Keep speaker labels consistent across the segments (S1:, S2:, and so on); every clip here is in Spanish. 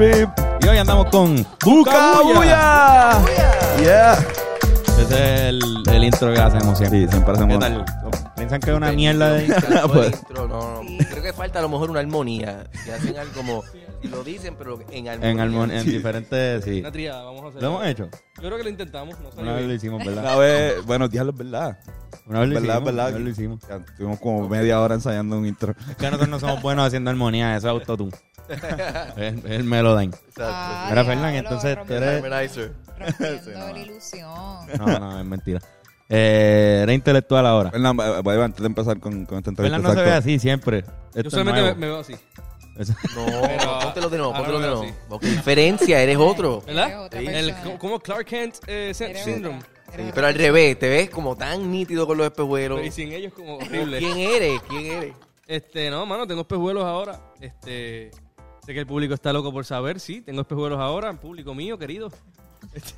S1: Y
S2: hoy andamos con
S1: Buca Bulla. Yeah.
S2: Ese es el, el intro que hacemos siempre.
S1: Sí, siempre hacemos.
S2: ¿Qué tal? ¿Piensan que es una mierda de
S1: Pues.
S3: intro, no, no. Creo que falta a lo mejor una armonía. Que hacen algo como. Y lo dicen, pero en armonía.
S2: En, armon- en
S1: Sí.
S2: diferentes... Sí.
S4: Una triada, vamos a hacer.
S2: ¿Lo hemos hecho?
S4: Yo creo que lo intentamos, no
S2: Una vez lo hicimos, ¿verdad?
S1: Una vez, bueno, diablo, es verdad.
S2: Una vez lo
S1: ¿Verdad,
S2: hicimos.
S1: verdad?
S2: Una vez lo hicimos.
S1: Ya, Estuvimos como media hora ensayando un intro.
S2: Es que nosotros no somos buenos haciendo armonía, eso es autotune. es, el Melodyne.
S3: Exacto.
S2: Mira, Fernán, entonces tú eres...
S3: Harmonizer.
S5: Rompiendo la ilusión.
S2: No, no, es mentira. Eh, era intelectual ahora.
S1: Fernán, voy a- antes de empezar con, con esta entrevista.
S2: Fernán no se ve así siempre.
S4: Yo solamente me, veo así.
S3: No,
S4: Pero-
S3: póntelo de nuevo, póntelo de
S4: lo
S3: nuevo. Porque diferencia, eres otro.
S4: ¿Verdad?
S3: Sí.
S4: El, como- Clark Kent eh, Syndrome.
S3: Sí, pero al revés, te ves como tan nítido con los espejuelos.
S4: Y sin ellos como horrible.
S3: ¿Quién eres? ¿Quién eres?
S4: Este, no, mano, tengo espejuelos ahora. Este, sé que el público está loco por saber, sí, tengo espejuelos ahora, público mío, querido.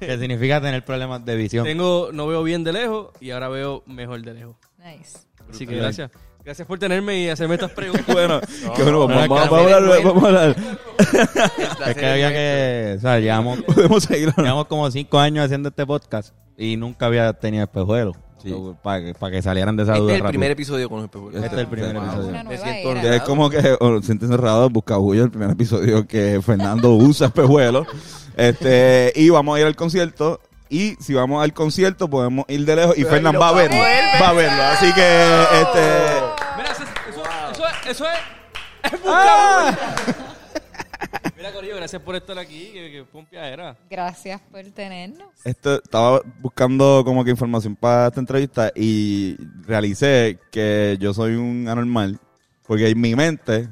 S2: que significa tener problemas de visión.
S4: Tengo, no veo bien de lejos y ahora veo mejor de lejos.
S5: Nice.
S4: Así que gracias. Gracias por tenerme y hacerme estas preguntas.
S1: Bueno, que bueno,
S2: no,
S1: vamos, a hablar, vamos a hablar.
S2: Es que había que... O sea, llevamos,
S1: Podemos seguir.
S2: llevamos como cinco años haciendo este podcast y nunca había tenido espejuelos.
S1: Sí.
S2: Para que, para que salieran de esa
S3: Este
S2: duda
S3: es el
S2: rápido.
S3: primer episodio con los espejuelos.
S2: Este es el primer
S3: Wow.
S2: episodio.
S5: Una
S3: Me
S5: nueva
S3: siento
S5: era.
S1: Que es como que o, sienten cerrado Buscabullo, el primer episodio que Fernando usa espejuelos. Este, y vamos a ir al concierto. Y si vamos al concierto, podemos ir de lejos. Y
S3: Pero
S1: Fernán va a verlo.
S3: ver,
S1: Va a verlo. Así que, este.
S4: Mira, eso, eso, eso es, eso es. es
S1: ¡Ah!
S4: Mira, Corillo, gracias por estar aquí. Que, que pompia era.
S5: Gracias por tenernos.
S1: Esto, estaba buscando como que información para esta entrevista y realicé que yo soy un anormal. Porque en mi mente,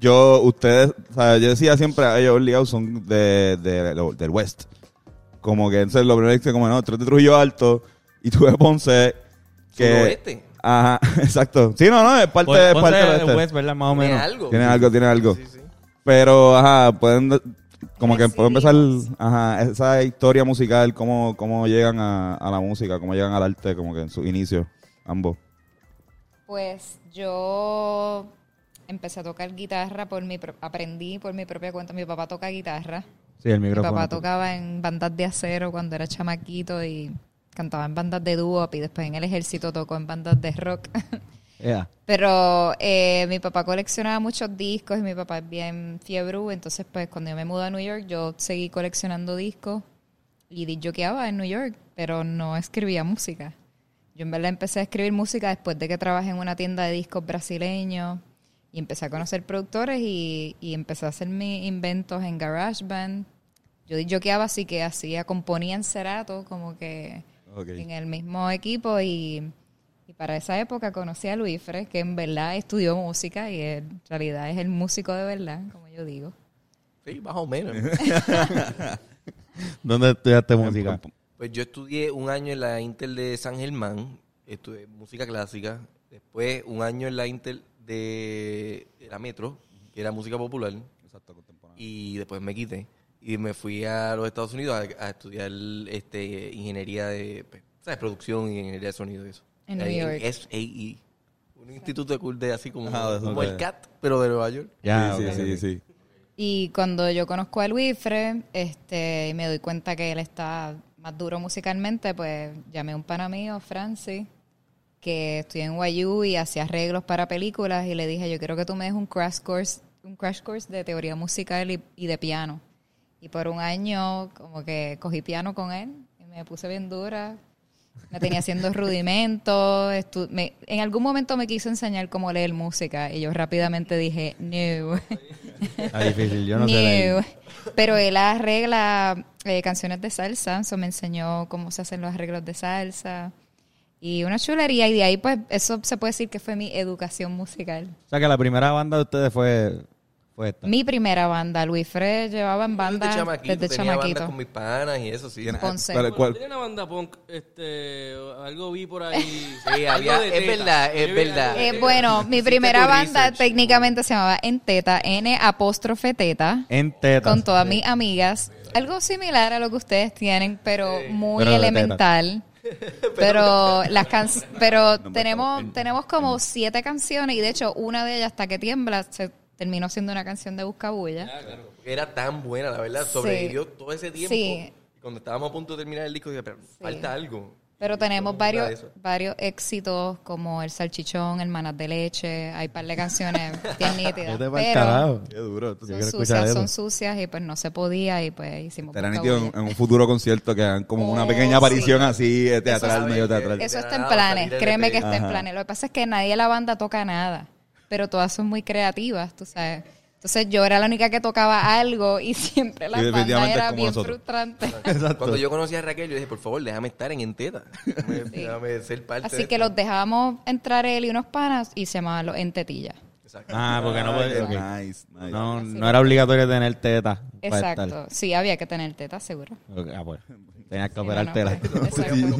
S1: yo, ustedes, o sea, yo decía siempre, "Ay, ellos obligados son de, de- de- del West. Como que entonces lo primero que dice, como no, tú eres de Trujillo Alto y tú de Ponce. Que,
S3: Suroeste.
S1: Ajá, exacto. Sí, no, no, es parte, es parte del.
S2: West, ¿verdad? Más o
S3: Tiene
S2: menos.
S3: algo.
S1: Tiene algo, tiene algo.
S3: Sí, sí.
S1: Pero, ajá, pueden, de- como que puedo empezar, ajá, esa historia musical, cómo, cómo llegan a, a la música, cómo llegan al arte, como que en su inicio, ambos.
S5: Pues yo empecé a tocar guitarra por mi pro- aprendí por mi propia cuenta. Mi papá toca guitarra.
S2: Sí, el
S5: Mi
S2: micrófono.
S5: papá tocaba en bandas de acero cuando era chamaquito y cantaba en bandas de dúo y después en el ejército tocó en bandas de rock.
S2: Yeah.
S5: Pero eh, mi papá coleccionaba muchos discos y mi papá es bien fiebre, entonces pues cuando yo me mudé a New York yo seguí coleccionando discos y disjoqueaba en New York, pero no escribía música. Yo en verdad empecé a escribir música después de que trabajé en una tienda de discos brasileños y empecé a conocer productores y, y empecé a hacer mis inventos en GarageBand. Yo disjoqueaba así que hacía, componía en Cerato como que en el mismo equipo y, y para esa época conocí a Luis Fre, que en verdad estudió música y él, en realidad es el músico de verdad, como yo digo.
S3: Sí, más o menos.
S2: ¿Dónde estudiaste música?
S3: Pues yo estudié un año en la Intel de San Germán, estudié música clásica, después un año en la Intel de, de la Metro, que era música popular,
S1: Exacto, contemporáneo.
S3: y después me quité y me fui a los Estados Unidos a, a estudiar este ingeniería de pues, ¿sabes? producción y ingeniería de sonido y eso.
S5: En New York.
S3: SAE, un instituto de cool de así como,
S1: Ah,
S3: como el CAT, pero de Nueva York.
S2: Ya,
S1: sí, sí, sí, sí.
S5: Y cuando yo conozco a Luis Fre, este, y me doy cuenta que él está más duro musicalmente, pues llamé a un pana mío, Francis, que estoy en YU y hacía arreglos para películas y le dije, yo quiero que tú me des un crash course, un crash course de teoría musical y, y de piano. Y por un año como que cogí piano con él y me puse bien dura. Me tenía haciendo rudimentos. me- en algún momento me quiso enseñar cómo leer música y yo rápidamente dije, no.
S2: Está difícil, yo no sé.
S5: No. Pero él arregla eh, canciones de salsa, eso me enseñó cómo se hacen los arreglos de salsa. Y una chulería, y de ahí pues eso se puede decir que fue mi educación musical.
S2: O sea que la primera banda de ustedes fue, fue esta?
S5: Mi primera banda, Luis Fred llevaba en banda
S3: desde chamaquito,
S5: desde
S3: tenía bandas
S5: chamaquito.
S3: con mis panas y eso sí.
S1: Tiene-
S5: Ponce.
S1: ¿cuál- cuál-
S4: Tenía una banda punk, este, algo vi por ahí.
S3: Sí,
S4: Algo
S3: había-
S4: de
S3: es
S4: teta.
S3: verdad, es
S4: Yo vi algo
S3: verdad.
S4: de
S5: Eh,
S4: teta.
S5: bueno, mi
S3: Hiciste
S5: primera
S3: tu
S5: banda
S3: research.
S5: técnicamente se llamaba En Teta, N apóstrofe Teta,
S2: En tetas.
S5: con todas mis amigas. Algo similar a lo que ustedes tienen, pero muy
S2: Pero de
S5: elemental. Pero las can pero tenemos tenemos como siete canciones y de hecho una de ellas hasta que tiembla se terminó siendo una canción de Buscabulla.
S3: Porque era tan buena, la verdad. Sobrevivió todo ese tiempo.
S5: Sí.
S3: Y cuando estábamos a punto de terminar el disco, dije, pero falta algo.
S5: Pero tenemos varios varios éxitos como El Salchichón, El Manas de Leche, hay par de canciones bien nítidas.
S2: Pa'l
S5: Pero
S2: carajo.
S1: Qué duro.
S5: Son sucias,
S2: eso.
S5: son sucias y pues no se podía y pues hicimos Buscabulla.
S1: nítido en, en un futuro concierto que hagan como una pequeña aparición
S5: sí.
S1: así eh, teatral, medio teatral.
S5: Eso está en planes, créeme que está en planes. Lo que pasa es que nadie de la banda toca nada, pero todas son muy creativas, tú sabes. Entonces yo era la única que tocaba algo y siempre la
S1: Sí,
S5: banda era bien
S1: nosotros.
S5: frustrante.
S3: Cuando yo conocí a Raquel, yo dije, por favor, déjame estar en Enteta. Déjame, déjame ser parte
S5: Así
S3: de
S5: que
S3: esto.
S5: los dejábamos entrar él y unos panas y se llamaban los en tetilla.
S3: Exacto.
S2: Ah, porque no ok.
S1: nice, nice.
S2: No, no era obligatorio tener tetas. para
S5: Exacto. Sí, había que tener teta, seguro.
S2: Ah, pues. Tenías que
S5: Sí,
S2: operarte
S5: no,
S2: la.
S5: no, Exacto.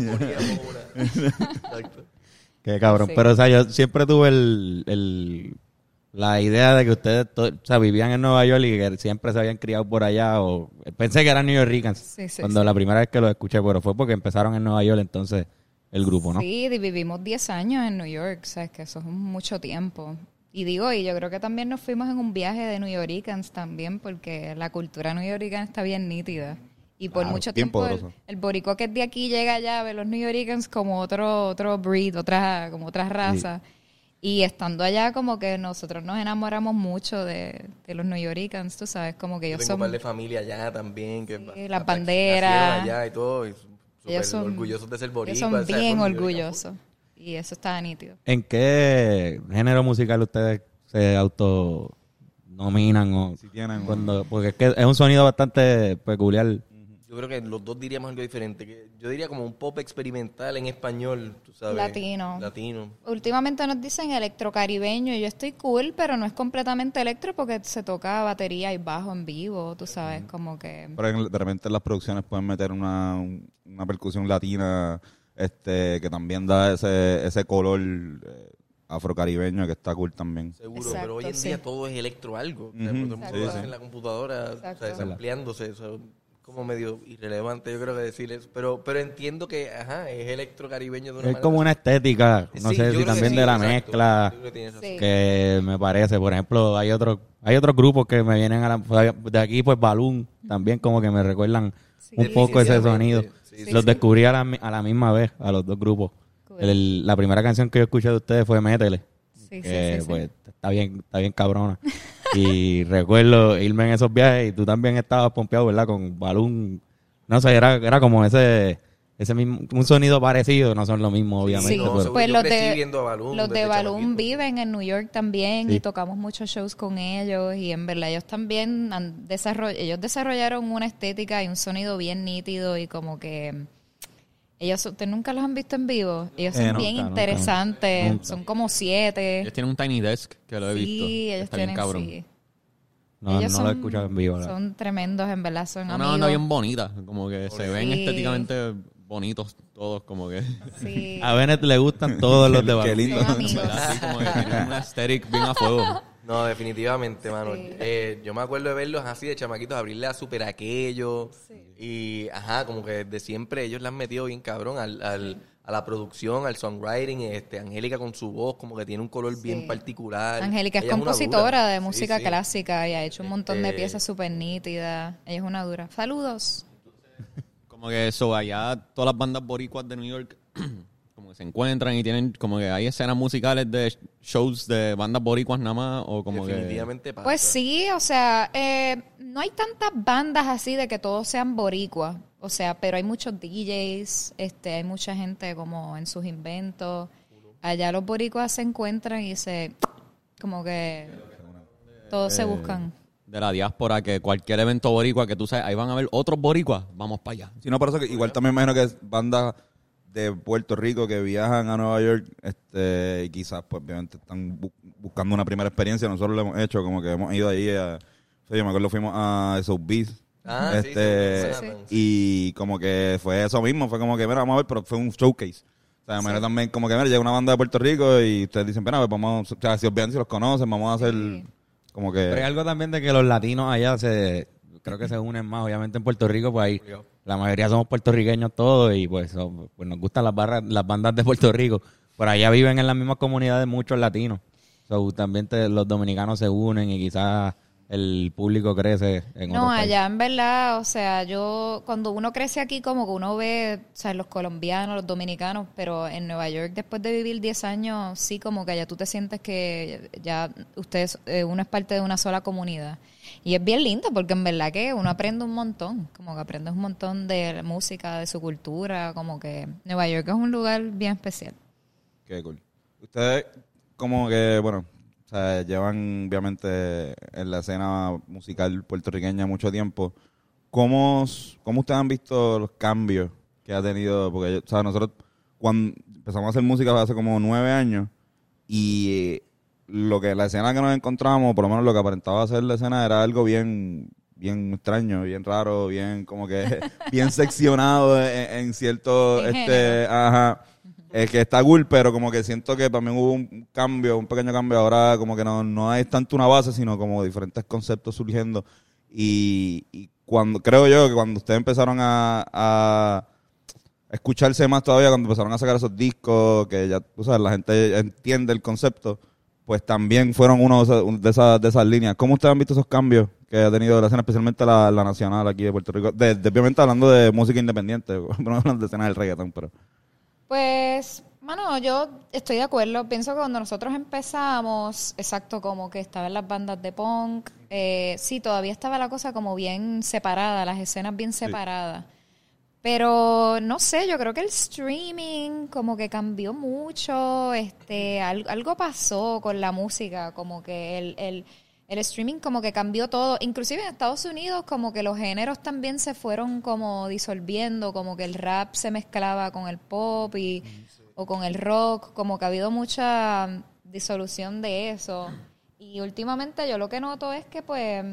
S2: Qué cabrón.
S5: Sí.
S2: Pero, o sea, yo siempre tuve el, el- la idea de que ustedes o sea, vivían en Nueva York y que siempre se habían criado por allá. o Pensé que eran New Yorkers
S5: Sí, sí,
S2: cuando
S5: sí.
S2: la primera vez que lo escuché, pero fue porque empezaron en Nueva York entonces el grupo, ¿no?
S5: Sí, y vivimos 10 años en New York, sabes que eso es mucho tiempo. Y digo, y yo creo que también nos fuimos en un viaje de New Yorkers también, porque la cultura new yorkana está bien nítida. Y por
S1: Claro,
S5: mucho tiempo el, el boricua que es de aquí llega allá a ver los New Yorkers como otro otro breed, otra como otra raza. Y estando allá como que nosotros nos enamoramos mucho de, de los New Yorkers, tú sabes, como que
S3: Yo
S5: ellos
S3: tengo un par
S5: son
S3: de familia allá también. Que
S5: Sí, las banderas.
S3: allá y todo. y
S5: ellos son
S3: orgullosos de ser
S5: ellos
S3: boricuas.
S5: son bien
S3: son
S5: orgullosos. Y eso está nítido.
S2: ¿En qué género musical ustedes se autonominan o
S1: Si tienen
S2: cuando porque es que es un sonido bastante peculiar.
S3: Yo creo que los dos diríamos algo diferente. que yo diría como un pop experimental en español, tú sabes.
S5: Latino.
S3: Latino.
S5: Últimamente nos dicen electrocaribeño y yo estoy cool, pero no es completamente electro porque se toca batería y bajo en vivo, tú sabes, como que...
S1: Pero en- de repente en las producciones pueden meter una, un- una percusión latina este que también da ese, ese color eh, afrocaribeño que está cool también.
S3: Seguro,
S5: Exacto,
S3: pero hoy en
S5: sí.
S3: día todo es electro algo. O sea,
S1: Ujú,
S3: todo el mundo
S5: sí,
S3: lo hace
S1: sí.
S3: en la computadora,
S5: Exacto.
S3: o sea, ampliándose. O sea, como medio irrelevante, yo creo que decir eso. Pero, pero entiendo que, ajá, es electro caribeño de una
S2: Es
S3: manera.
S2: como una estética, no
S3: Sí,
S2: sé si también
S3: sí,
S2: de la
S3: exacto.
S2: mezcla
S3: que.
S5: Sí.
S2: me parece, por ejemplo, hay otros hay otros grupos que me vienen a la de aquí pues Balloon también como que me recuerdan un poco ese sonido. Los
S5: sí.
S2: descubrí a la, a la misma vez a los dos grupos.
S5: Cool.
S2: El- la primera canción que yo escuché de ustedes fue Métele.
S5: Sí, sí,
S2: que
S5: sí, sí.
S2: pues está bien, está bien cabrona. y recuerdo irme en esos viajes y tú también estabas pompeado, ¿verdad? Con Balloon. No sé, era, era como ese, ese mismo, un sonido parecido, no son lo mismo, obviamente.
S5: Sí,
S3: no,
S2: pero-
S3: seguro.
S5: pues los de,
S3: Balloon
S5: los de Balloon viven en New York también
S2: Sí.
S5: y tocamos muchos shows con ellos y en verdad ellos también han desarroll- ellos desarrollaron una estética y un sonido bien nítido y como que ellos ustedes nunca los han visto en vivo ellos son
S2: Eh, nunca,
S5: bien
S2: nunca,
S5: interesantes
S2: nunca.
S5: son como siete
S6: Ellos tienen un Tiny Desk que lo he visto.
S5: sí ellos
S6: Está
S5: tienen
S6: bien cabrón.
S5: sí.
S2: no,
S5: Ellos
S2: no lo he escuchado en vivo. la-
S5: son tremendos en verdad son
S6: Una
S5: amigos
S6: banda bien bonita, como que se ven estéticamente bonitos todos, como que...
S5: sí
S2: A Bennett le gustan todos los de
S1: Qué lindo.
S5: son amigos
S6: Así como que tienen una aesthetic bien a fuego.
S3: No, definitivamente, mano.
S5: Sí.
S3: Eh, yo me acuerdo de verlos así de chamaquitos, abrirle a Super Aquello. Y, ajá, como que de siempre ellos le han metido bien cabrón al, al- a la producción, al songwriting. Este, Angélica con su voz, como que tiene un color bien
S5: Sí.
S3: particular.
S5: Angélica es
S3: Ella
S5: compositora de
S3: Sí,
S5: música
S3: sí.
S5: clásica y ha hecho un montón de
S3: Este-
S5: piezas súper nítidas. Ella es una dura. Saludos.
S6: Como que eso, allá todas las bandas boricuas de New York como que se encuentran y tienen como que hay escenas musicales de shows de bandas boricuas nada más o como que...
S3: Definitivamente pasa.
S5: Pues sí, o sea, eh, no hay tantas bandas así de que todos sean boricuas. O sea, pero hay muchos DJs, este, hay mucha gente como en sus inventos. Allá los boricuas se encuentran y se, como que todos se buscan.
S6: De la diáspora, que cualquier evento boricua que tú sabes, ahí van a ver otros boricuas, vamos para allá.
S1: Si no, por eso que igual también me imagino que es bandas de Puerto Rico que viajan a Nueva York este, y quizás, pues, obviamente están bu- buscando una primera experiencia. Nosotros lo hemos hecho, como que hemos ido ahí a... o sea, yo me acuerdo, fuimos a esos Beats.
S3: Ah, sí,
S1: este,
S3: sí, sí, sí.
S1: y como que fue eso mismo, fue como que, mira, vamos a ver, pero fue un showcase. O sea, mira, también como que, mira, llega una banda de Puerto Rico y ustedes dicen, mira, pues vamos, o sea, si obviamente si los conocen, vamos a hacer
S5: Sí.
S1: como que...
S2: Pero hay algo también de que los latinos allá se creo que se unen más, obviamente en Puerto Rico, pues ahí la mayoría somos puertorriqueños todos y pues, pues nos gustan las barras, las bandas de Puerto Rico. Por allá viven en las mismas comunidades muchos latinos. So, también te- los dominicanos se unen y quizás el público crece en
S5: No,
S2: países.
S5: allá en verdad, o sea, yo cuando uno crece aquí como que uno ve, o sea, los colombianos, los dominicanos, pero en Nueva York después de vivir 10 años, sí como que allá tú te sientes que ya ustedes, eh, uno es parte de una sola comunidad. Y es bien lindo porque en verdad que uno aprende un montón, como que aprendes un montón de música, de su cultura, como que Nueva York es un lugar bien especial.
S1: Qué cool. Ustedes, como que, bueno, o llevan obviamente en la escena musical puertorriqueña mucho tiempo. ¿Cómo, cómo ustedes han visto los cambios que ha tenido? Porque, o sea, nosotros cuando empezamos a hacer música hace como nueve años y lo que la escena que nos encontramos, por lo menos lo que aparentaba ser la escena, era algo bien bien extraño, bien raro, bien como que bien seccionado en, en cierto
S5: En
S1: este, ajá, es que está cool, pero como que siento que también hubo un cambio, un pequeño cambio. Ahora, como que no, no hay tanto una base, sino como diferentes conceptos surgiendo. Y, y cuando creo yo que cuando ustedes empezaron a, a escucharse más todavía, cuando empezaron a sacar esos discos, que ya, tú sabes, la gente entiende el concepto, pues también fueron uno de esas, de esas, líneas. ¿Cómo ustedes han visto esos cambios que ha tenido la escena, especialmente la, la nacional aquí de Puerto Rico? De, de- obviamente hablando de música independiente, no hablando de escena del reggaetón, pero...
S5: Pues, mano, yo estoy de acuerdo. Pienso que cuando nosotros empezamos, exacto, como que estaban las bandas de punk, eh, sí, todavía estaba la cosa como bien separada, las escenas bien separadas. Pero no sé, yo creo que el streaming como que cambió mucho, este, al- algo pasó con la música, como que el, el, el streaming como que cambió todo, inclusive en Estados Unidos como que los géneros también se fueron como disolviendo, como que el rap se mezclaba con el pop y, o con el rock, como que ha habido mucha disolución de eso. Y últimamente yo lo que noto es que pues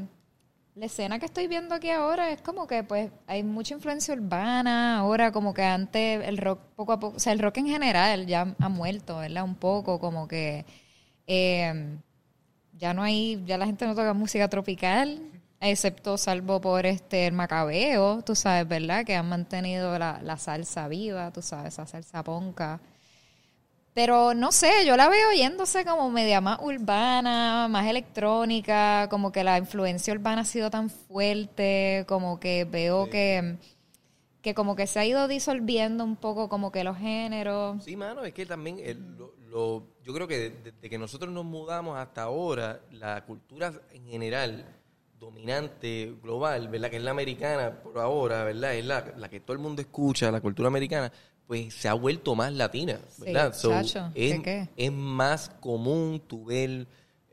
S5: la escena que estoy viendo aquí ahora es como que pues hay mucha influencia urbana, ahora como que antes el rock poco a poco, o sea, el rock en general ya ha muerto, ¿verdad? Un poco como que eh, ya no hay, ya la gente no toca música tropical, excepto salvo por este el macabeo, tú sabes, ¿verdad? Que han mantenido la, la salsa viva, tú sabes, esa salsa ponca. Pero no sé, yo la veo yéndose como media más urbana, más electrónica, como que la influencia urbana ha sido tan fuerte, como que veo que, que como que se ha ido disolviendo un poco como que los géneros.
S3: Sí, mano, es que también el- lo, lo- yo creo que desde que nosotros nos mudamos hasta ahora, la cultura en general dominante, global, ¿verdad? Que es la americana por ahora, ¿verdad? Es la, la que todo el mundo escucha, la cultura americana, pues se ha vuelto más latina, ¿verdad?
S5: Sí, chacho,
S3: es,
S5: ¿de qué?
S3: es más común tu ver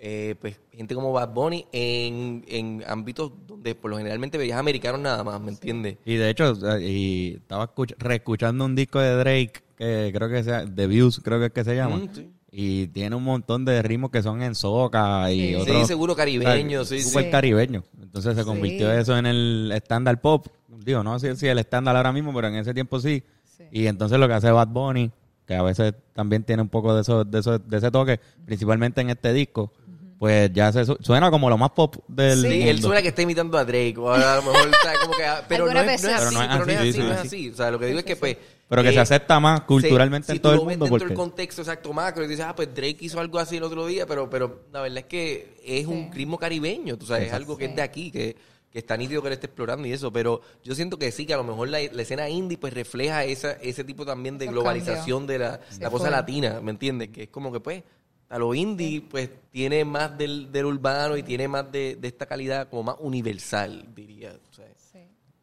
S3: eh, pues gente como Bad Bunny en, en ámbitos donde por lo generalmente veías americanos nada más, ¿me entiendes?
S2: Y de hecho, o sea, y estaba escuch- reescuchando un disco de Drake, que creo que sea, The Views, creo que es que se llama.
S3: Mm, sí.
S2: Y tiene un montón de ritmos que son en soca y
S5: Sí.
S2: otros.
S3: Sí, seguro caribeño, sí,
S2: Súper
S5: sí.
S2: caribeño. Entonces se convirtió
S5: Sí.
S2: eso en el estándar pop. Digo, no sé si el estándar ahora mismo, pero en ese tiempo sí.
S5: Sí.
S2: Y entonces lo que hace Bad Bunny, que a veces también tiene un poco de eso, de eso, de ese toque, principalmente en este disco, pues ya se su- suena como lo más pop del
S5: Sí.
S3: Sí,
S2: mundo.
S3: él suena que está imitando a Drake, o a lo mejor, o sea, como que, pero no es, no es
S5: sí.
S3: así,
S2: Pero no es
S3: pero no es
S2: así,
S3: así,
S2: sí,
S3: no es
S2: sí.
S3: así. O sea, lo que digo es que, pues...
S2: Pero que se acepta más culturalmente
S3: si
S2: en todo
S3: tú
S2: el
S3: lo ves
S2: mundo,
S3: dentro
S2: porque-
S3: del contexto exacto macro y dices, ah, pues Drake hizo algo así el otro día, pero, pero la verdad es que es un
S5: Sí.
S3: ritmo caribeño, tú sabes, es algo que es de aquí, que, que está nítido que él esté explorando y eso, pero yo siento que sí, que a lo mejor la, la escena indie pues refleja esa, ese tipo también de globalización de la,
S5: Sí,
S3: la cosa latina, ¿me entiendes? Que es como que pues a lo indie pues tiene más del, del urbano y tiene más de, de esta calidad como más universal, diría. o sea.
S5: Sí,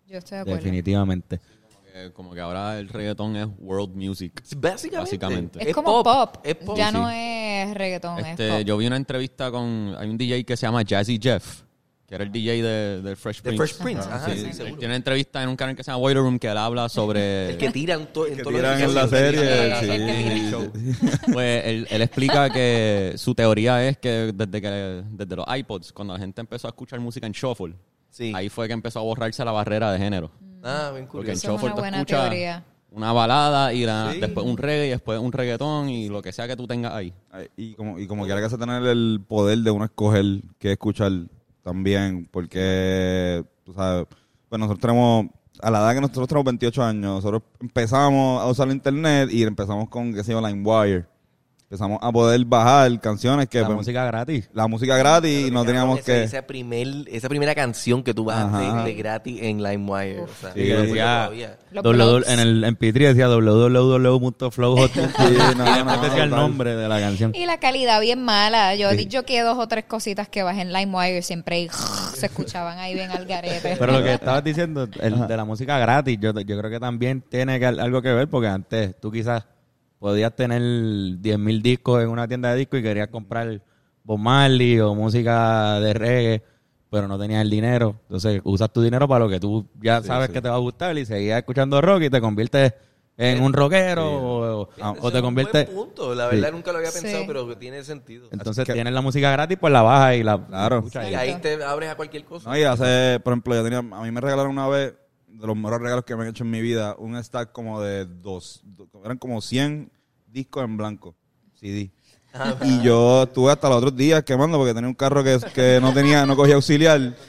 S5: yo estoy de acuerdo.
S2: Definitivamente.
S6: Como que ahora el reggaetón es world music.
S3: Básicamente.
S6: Básicamente.
S5: Es, como pop,
S3: Es pop.
S5: ya
S6: Sí.
S5: no es reggaetón, es
S6: Este,
S5: pop.
S6: yo vi una entrevista con hay un DJ que se llama Jazzy Jeff que era el DJ de, de Fresh
S3: De
S6: Prince.
S3: Fresh Prince, ajá, sí,
S6: él
S3: seguro.
S6: tiene una entrevista en un canal que se llama Boiler Room que él habla sobre...
S3: El que tiran to- en
S1: Que
S3: todos los
S1: tiran en la serie,
S3: Sí,
S1: sí.
S3: el el.
S6: Pues él, él explica que su teoría es que desde que desde los iPods, cuando la gente empezó a escuchar música en shuffle,
S3: Sí.
S6: ahí fue que empezó a borrarse la barrera de género.
S3: Ah, bien
S6: Porque en
S3: curioso.
S5: Eso es
S6: shuffle
S5: una
S6: tú
S5: buena
S6: escuchas
S5: teoría.
S6: una balada y la-
S3: Sí.
S6: después un reggae y después un reggaetón y lo que sea que tú tengas ahí.
S1: Y como, y como quiera que se tener el poder de uno escoger qué escuchar también, porque, tú sabes, pues nosotros tenemos, a la edad que nosotros tenemos 28 años, nosotros empezamos a usar el internet y empezamos con, qué sé yo, LimeWire. Empezamos a poder bajar canciones que...
S2: La
S1: pues,
S2: música gratis.
S1: la música gratis y no teníamos
S3: ese-
S1: que...
S3: Esa, primer, esa primera canción que tú vas
S1: Ajá.
S3: de, de gratis en LimeWire. O sea,
S1: Sí,
S2: decía, en el MP3 decía www.flowhot.
S1: Sí, no, no,
S2: decía el nombre de la canción.
S5: Y la calidad bien mala. Yo,
S1: Sí.
S5: yo que dos o tres cositas que bajé en LimeWire siempre y se escuchaban ahí bien al garete.
S2: Pero lo que estabas diciendo, el de la música gratis, yo, yo creo que también tiene que, algo que ver, porque antes tú quizás podías tener 10.000 discos en una tienda de discos y querías comprar Bob Marley o música de reggae, pero no tenías el dinero. Entonces usas tu dinero para lo que tú ya sabes
S1: sí.
S2: que te va a gustar y seguías escuchando rock y te conviertes en un rockero o, o- o te
S3: buen punto. La verdad
S1: Sí.
S3: nunca lo había
S5: Sí.
S3: pensado, pero que tiene sentido.
S2: Entonces
S1: que-
S2: tienes la música gratis, pues la bajas y la
S1: Claro.
S2: escuchas
S3: Y
S2: ahí.
S3: ahí te abres a cualquier cosa.
S1: No, y hace, por ejemplo, yo tenía, a mí me regalaron una vez, de los mejores regalos que me han hecho en mi vida, un stack como de dos, do- eran como 100 discos en blanco, CD. y yo estuve hasta los otros días quemando porque tenía un carro que, que no tenía, no cogía auxiliar.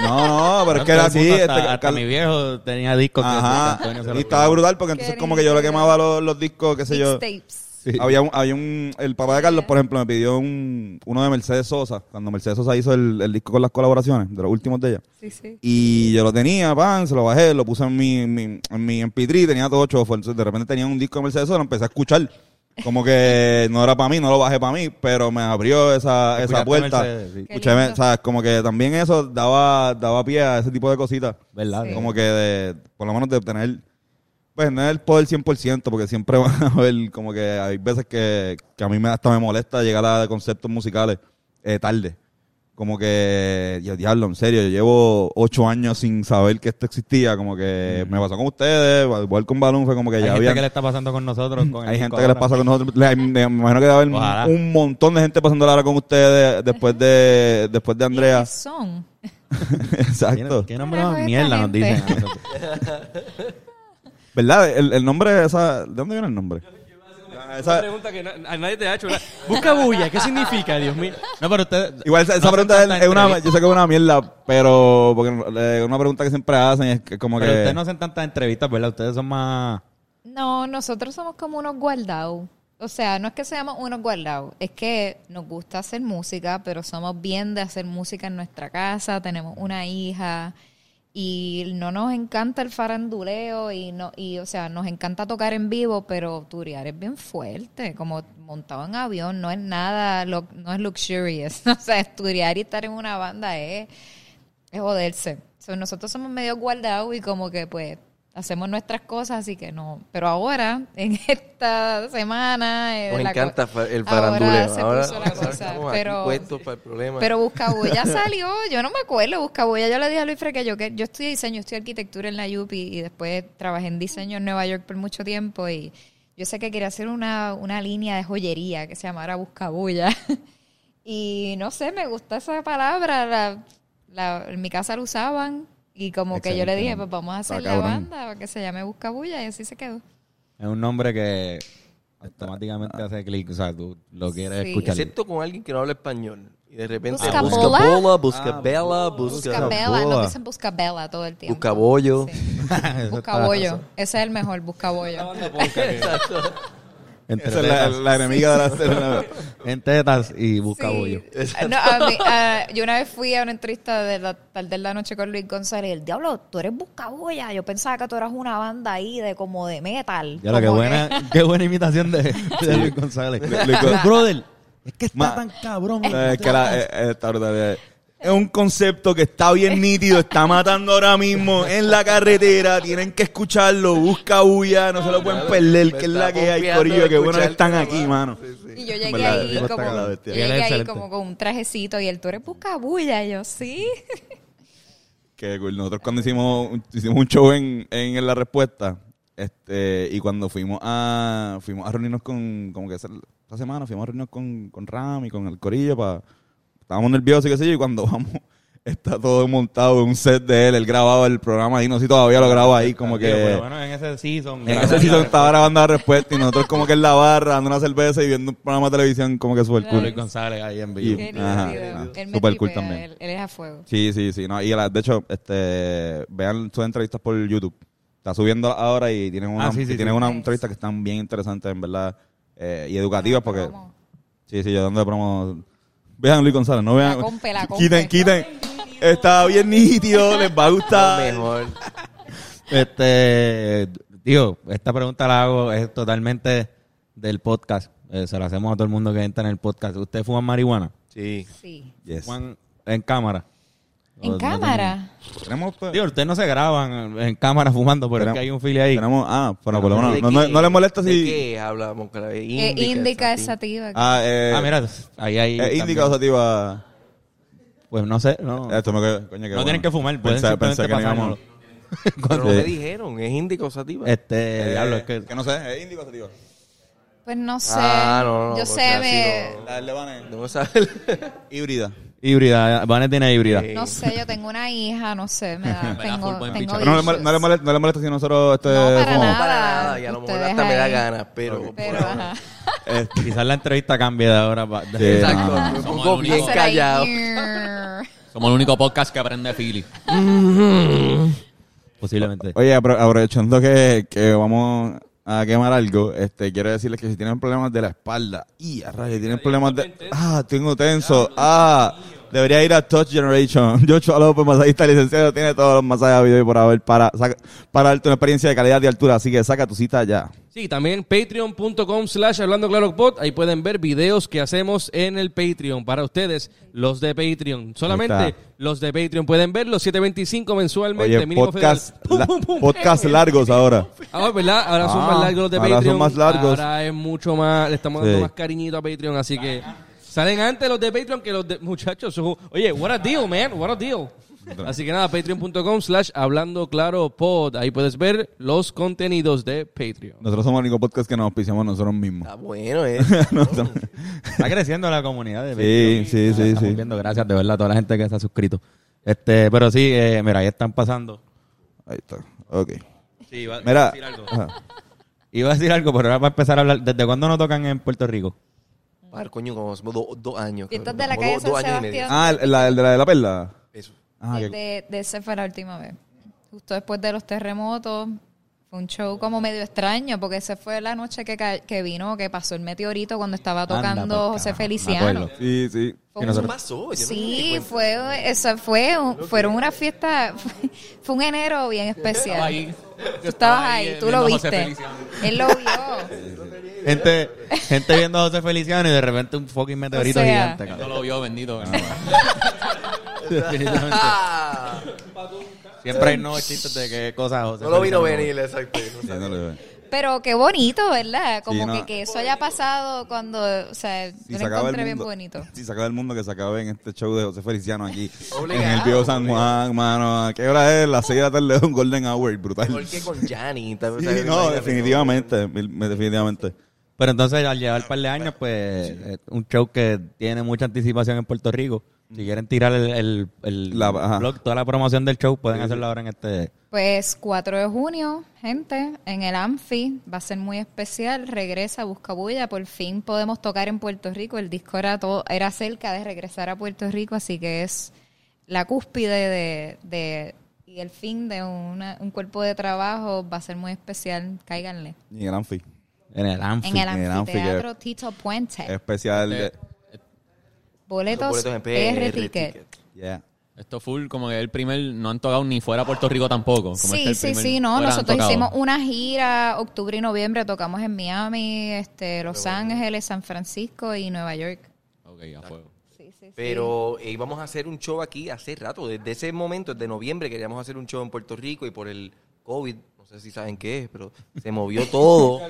S1: No, no, pero es que era así.
S2: hasta,
S1: este,
S2: hasta mi viejo tenía discos que
S1: Ajá.
S2: Antonio se
S1: Y estaba brutal porque entonces como que yo le quemaba los, los discos, qué sé yo.
S5: Mixtapes.
S1: Había un, había un, el papá de Carlos, por ejemplo, me pidió un, uno de Mercedes Sosa, cuando Mercedes Sosa hizo el, el disco con las colaboraciones, de los últimos de ella.
S5: Sí, sí.
S1: Y yo lo tenía, pan, se lo bajé, lo puse en mi, en mi, en mi MP3, tenía todo ocho, entonces de repente tenía un disco de Mercedes Sosa, lo empecé a escuchar. Como que no era para mí, no lo bajé para mí, pero me abrió esa, esa puerta.
S2: Mercedes, sí.
S1: Escuché,
S5: lindo.
S1: ¿sabes? Como que también eso daba, daba pie a ese tipo de cositas.
S2: ¿Verdad?
S5: Sí.
S1: Como que de, por lo menos de obtener, pues no es el poder 100%, porque siempre van a haber, como que hay veces que, que a mí me, hasta me molesta llegar a conceptos musicales eh, tarde. Como que, yo, diablo, en serio, yo llevo ocho años sin saber que esto existía, como que me pasó con ustedes, igual con Balloon fue como que
S2: Hay
S1: ya
S2: gente
S1: había...
S2: que le está pasando con nosotros. Con
S1: Hay gente que les pasa con nosotros. Le- Me, imagino que debe haber
S2: Ojalá.
S1: un montón de gente pasando la hora con ustedes después de después de Andrea.
S5: ¿Quiénes son?
S1: Exacto.
S2: ¿Qué, qué nombre mierda nos
S5: gente.
S2: dicen?
S1: ¿Verdad? El, el nombre de esa... ¿De dónde viene el nombre? Ah,
S4: Esa
S1: esa-
S4: pregunta que na- a nadie te ha hecho. ¿verdad? Busca bulla. ¿Qué significa, Dios mío?
S2: No, pero usted...
S1: Igual esa, pregunta es, una... Yo sé que es una mierda, pero... Porque eh, una pregunta que siempre hacen es que como
S2: Pero
S1: que...
S2: ustedes no hacen tantas entrevistas, ¿verdad? Ustedes son más...
S5: No, nosotros somos como unos guardados. O sea, no es que seamos unos guardados, es que nos gusta hacer música, pero somos bien de hacer música en nuestra casa, tenemos una hija y no nos encanta el faranduleo y no y o sea, nos encanta tocar en vivo, pero turear es bien fuerte, como montado en avión, no es nada, lo- no es luxurious. O sea, estudiar y estar en una banda es es joderse. So, nosotros somos medio guardados y como que pues hacemos nuestras cosas, así que no. Pero ahora, en esta semana... eh,
S3: Nos encanta el
S5: ahora
S3: faranduleo.
S5: se
S3: Ahora,
S5: puso la cosa, pero-
S3: para el problema.
S5: Pero Buscabulla salió, yo no me acuerdo, Buscabulla, yo le dije a Luis Fre que yo, que yo estudié diseño, estudié arquitectura en la UPI y después trabajé en diseño en Nueva York por mucho tiempo y yo sé que quería hacer una, una línea de joyería que se llamara Buscabulla. y no sé, me gusta esa palabra, la, la- en mi casa la usaban y como que yo le
S1: Excelente
S5: dije,
S1: nombre.
S5: pues vamos a hacer
S1: Está
S5: la
S1: cabrón.
S5: banda para que se llame Buscabulla y así se quedó.
S2: Es un nombre que automáticamente hace clic. O sea, tú lo quieres
S5: Sí.
S2: escuchar.
S3: Excepto con alguien que no habla español. Y de repente
S5: Busca
S3: busca
S5: bola.
S3: bola, busca bella, busca,
S5: Buscabella,
S1: bola.
S5: nos dicen Buscabella todo el tiempo.
S3: busca bollo.
S5: Sí. Buscabollo, ese es el mejor, Buscabollo.
S2: Entre
S1: Esa es la, la enemiga de la serie.
S2: en tetas y busca
S5: Sí.
S2: bollo.
S5: No, a mí, a- yo una vez fui a una entrevista de la tarde de la noche con Luis González y el diablo, tú eres buscaboya. Yo pensaba que tú eras una banda ahí de como de metal.
S2: Ya lo que
S5: Como
S2: buena, qué buena imitación de, de Luis González.
S1: Luis
S2: Brother, es que está
S1: Ma-
S2: tan cabrón.
S1: Eh, que la, eh, es un concepto que está bien nítido, está matando ahora mismo en la carretera, tienen que escucharlo, busca bulla, no se lo pueden perder, que es la que hay, corillo, que bueno que están aquí, mano.
S5: Y yo llegué
S1: Verdad,
S5: ahí como, yo llegué ahí como con un trajecito y el tú eres bucabulla. Y yo, sí.
S1: Que cool. nosotros cuando hicimos, hicimos un show en, en, La Respuesta, este, y cuando fuimos a fuimos a reunirnos con, como que esa esta semana, fuimos a reunirnos con, con Ram y con el Corillo, para estábamos nerviosos y qué sé yo, y cuando vamos, está todo montado en un set de él, él grababa el programa ahí, no sé si todavía lo graba ahí, como
S2: Digo, Pero
S1: que...
S2: bueno, en ese season.
S1: En ese season estaba grabando la respuesta y nosotros como que en la barra, dando una cerveza y viendo un programa de televisión como que súper cool.
S2: Luis González ahí en vivo.
S1: Súper cool también.
S5: Él, él es a fuego.
S1: Sí, sí, sí. No, y la- de hecho, este, vean sus entrevistas por YouTube. Está subiendo ahora y tienen una,
S2: Ah, sí, sí,
S1: y tienen
S2: sí.
S1: unas entrevistas que están bien interesantes, en verdad, eh, y educativas porque...
S5: Promo.
S1: Sí, sí, yo dando de promo... Vean Luis González, no vean...
S5: La compe, la compe.
S1: Quiten, quiten. Está bien nítido, les va a gustar.
S3: mejor.
S2: Este, digo, esta pregunta la hago es totalmente del podcast. Eh, se la hacemos a todo el mundo que entra en el podcast. ¿Ustedes fuman marihuana?
S3: Sí.
S5: Sí.
S1: Yes.
S2: ¿Fuman en cámara? ¿O
S5: En
S2: no
S5: cámara.
S1: Tenemos... pues,
S2: Digo, ustedes no se graban en cámara fumando, pero es que hay un fili ahí.
S1: tenemos ah, bueno, por lo menos...
S3: ¿De
S1: No, no,
S3: qué?
S1: no les molesta
S3: ¿De
S1: si...
S3: qué hablamos? Que la de
S5: Eh,
S3: Indica, esa
S5: tía.
S1: Ah, eh...
S2: Ah, mira, ahí hay.
S1: eh, indica o sativa...
S2: Pues no sé, no.
S1: Esto me coño,
S2: no tienen que fumar, pueden
S1: Pensé, pensé que
S2: pasárnoslo.
S3: Pero me dijeron, es indica o sativa.
S2: Este,
S1: Eh,
S2: diablo, es que.
S1: que no sé, ¿es índico o sativa?
S5: Pues no sé.
S3: Ah, no, no,
S5: Yo sé, me...
S1: La del Levane.
S3: No sabes.
S1: Híbrida.
S2: Híbrida, Vanet tiene híbrida.
S3: Sí.
S5: No sé, yo tengo una hija, no sé, me da, tengo, tengo
S1: no le, no, molesta, no le molesta si nosotros este,
S5: No, para
S1: fumamos.
S5: nada.
S3: para nada, y a lo mejor
S5: Ustedes
S3: hasta me da
S5: ahí.
S3: ganas, pero...
S5: Pero, ajá.
S1: Este,
S2: Quizás la entrevista cambie de ahora. pa- de-
S1: Sí,
S3: Exacto,
S1: no.
S3: me
S6: Somos
S3: pongo
S6: el
S3: bien
S6: único.
S3: Callado.
S6: Somos el único podcast que aprende Philly.
S2: Posiblemente.
S1: Oye, apro- aprovechando que, que vamos a quemar algo, este, quiero decirles que si tienen problemas de la espalda, y a rayos, tienen problemas de... Ah, tengo tenso. Ah, debería ir a Touch Generation. Joshua López, masajista licenciado, tiene todos los masajes a video y por haber para, saca- para darte una experiencia de calidad y altura. Así que saca tu cita ya.
S4: Sí, también patreon.com slash hablando claro pod. Ahí pueden ver videos que hacemos en el Patreon para ustedes, los de Patreon. Solamente los de Patreon pueden ver los 725 mensualmente.
S1: Oye,
S4: mínimo
S1: podcast,
S4: federal.
S1: la-
S4: Pum, pum, pum.
S1: podcast largos ahora.
S4: Ahora, ¿verdad? Ahora son
S1: Ah,
S4: más largos los de
S1: ahora son
S4: Patreon.
S1: más largos.
S4: Ahora es mucho más, le estamos dando
S1: Sí.
S4: más cariñito a Patreon, así que salen antes los de Patreon que los de muchachos. so- Oye, what a deal, man, what a deal. Así que nada, patreon.com slash hablando claro pod. Ahí puedes ver los contenidos de Patreon.
S1: Nosotros somos el único podcast que nos auspiciamos nosotros mismos.
S3: Está bueno, ¿eh?
S1: Nosotros-
S2: Está creciendo la comunidad de
S1: Sí, sí, sí,
S2: Estamos
S1: sí.
S2: viendo, gracias de verdad a toda la gente que se ha suscrito. Este, pero sí, eh, mira, ahí están pasando.
S1: Ahí está. Ok.
S2: Sí, iba,
S1: Mira.
S2: a decir algo.
S1: Ajá.
S2: Iba a decir algo, pero ahora para empezar a hablar, ¿desde cuándo no tocan en Puerto Rico?
S3: Par, coño, como somos do- dos años.
S5: Fiestas de la calle
S3: dos-
S5: San
S3: dos.
S5: Sebastián.
S1: Ah, el, la- el de la de la perla.
S3: Eso.
S1: Ah, que-
S5: de, de ese fue la última vez. Justo después de los terremotos. Fue un show como medio extraño, porque esa fue la noche que, ca- que vino, que pasó el meteorito cuando estaba tocando José Feliciano.
S1: Sí, sí.
S5: Fue
S2: Y
S5: un-
S3: ¿Qué
S2: nosotros-
S3: pasó? Yo no
S5: Sí, fue, eso fue, un- fueron una fiesta, fue un enero bien especial.
S6: ahí.
S5: Tú estabas ahí,
S6: ahí,
S5: tú lo viste. Él lo vio.
S2: Gente, gente viendo a José Feliciano y de repente un fucking meteorito
S5: O sea,
S2: gigante.
S6: No lo vio, bendito.
S2: Definitivamente. Siempre hay nuevos chistes de qué cosas José
S3: no lo vino venir, exacto. No
S1: no lo.
S5: Pero qué bonito, ¿verdad? Como
S1: Sí, no.
S5: que, que eso haya pasado cuando, o sea,
S1: Si
S5: yo lo
S1: acaba
S5: encontré
S1: el
S5: bien
S1: mundo,
S5: bonito.
S1: Si se acaba el mundo, que se acabe en este show de José Feliciano aquí.
S3: Obligado,
S1: en el viejo San Juan, mano. ¿A qué hora es? Las 6 de la tarde es un Golden Hour, brutal.
S3: Mejor que con Gianni. tal-
S1: Sí, no, definitivamente. mil- Definitivamente.
S2: Pero entonces, al llevar un par de años, pues, eh, un show que tiene mucha anticipación en Puerto Rico. Si quieren tirar el, el, el
S1: La-
S2: blog, toda la promoción del show, pueden hacerlo ahora en este...
S5: Pues 4 de junio, gente, en el Amfi, va a ser muy especial, regresa Buscabulla, por fin podemos tocar en Puerto Rico, el disco era, todo, era cerca de regresar a Puerto Rico, así que es la cúspide de, de- y el fin de una- un cuerpo de trabajo, va a ser muy especial, cáiganle.
S1: Y el Anfi.
S2: En el.
S5: En
S1: que-
S5: anfiteatro Tito Puente,
S1: Especial. de-
S5: boletos,
S3: Boletos en
S5: PR, Ticket.
S3: Ticket.
S1: Yeah.
S6: Esto full, como que el primer, no han tocado ni fuera a Puerto Rico tampoco. Como
S5: Sí,
S6: este
S5: sí,
S6: primer
S5: sí, no, nosotros hicimos una gira octubre y noviembre, tocamos en Miami, este, Los Ángeles, San Francisco y Nueva York.
S6: Ok, a fuego.
S5: Sí, sí, sí.
S3: Pero eh, íbamos a hacer un show aquí hace rato. Desde ese momento, desde noviembre, queríamos hacer un show en Puerto Rico y por el COVID, no sé si saben qué es, pero se movió todo.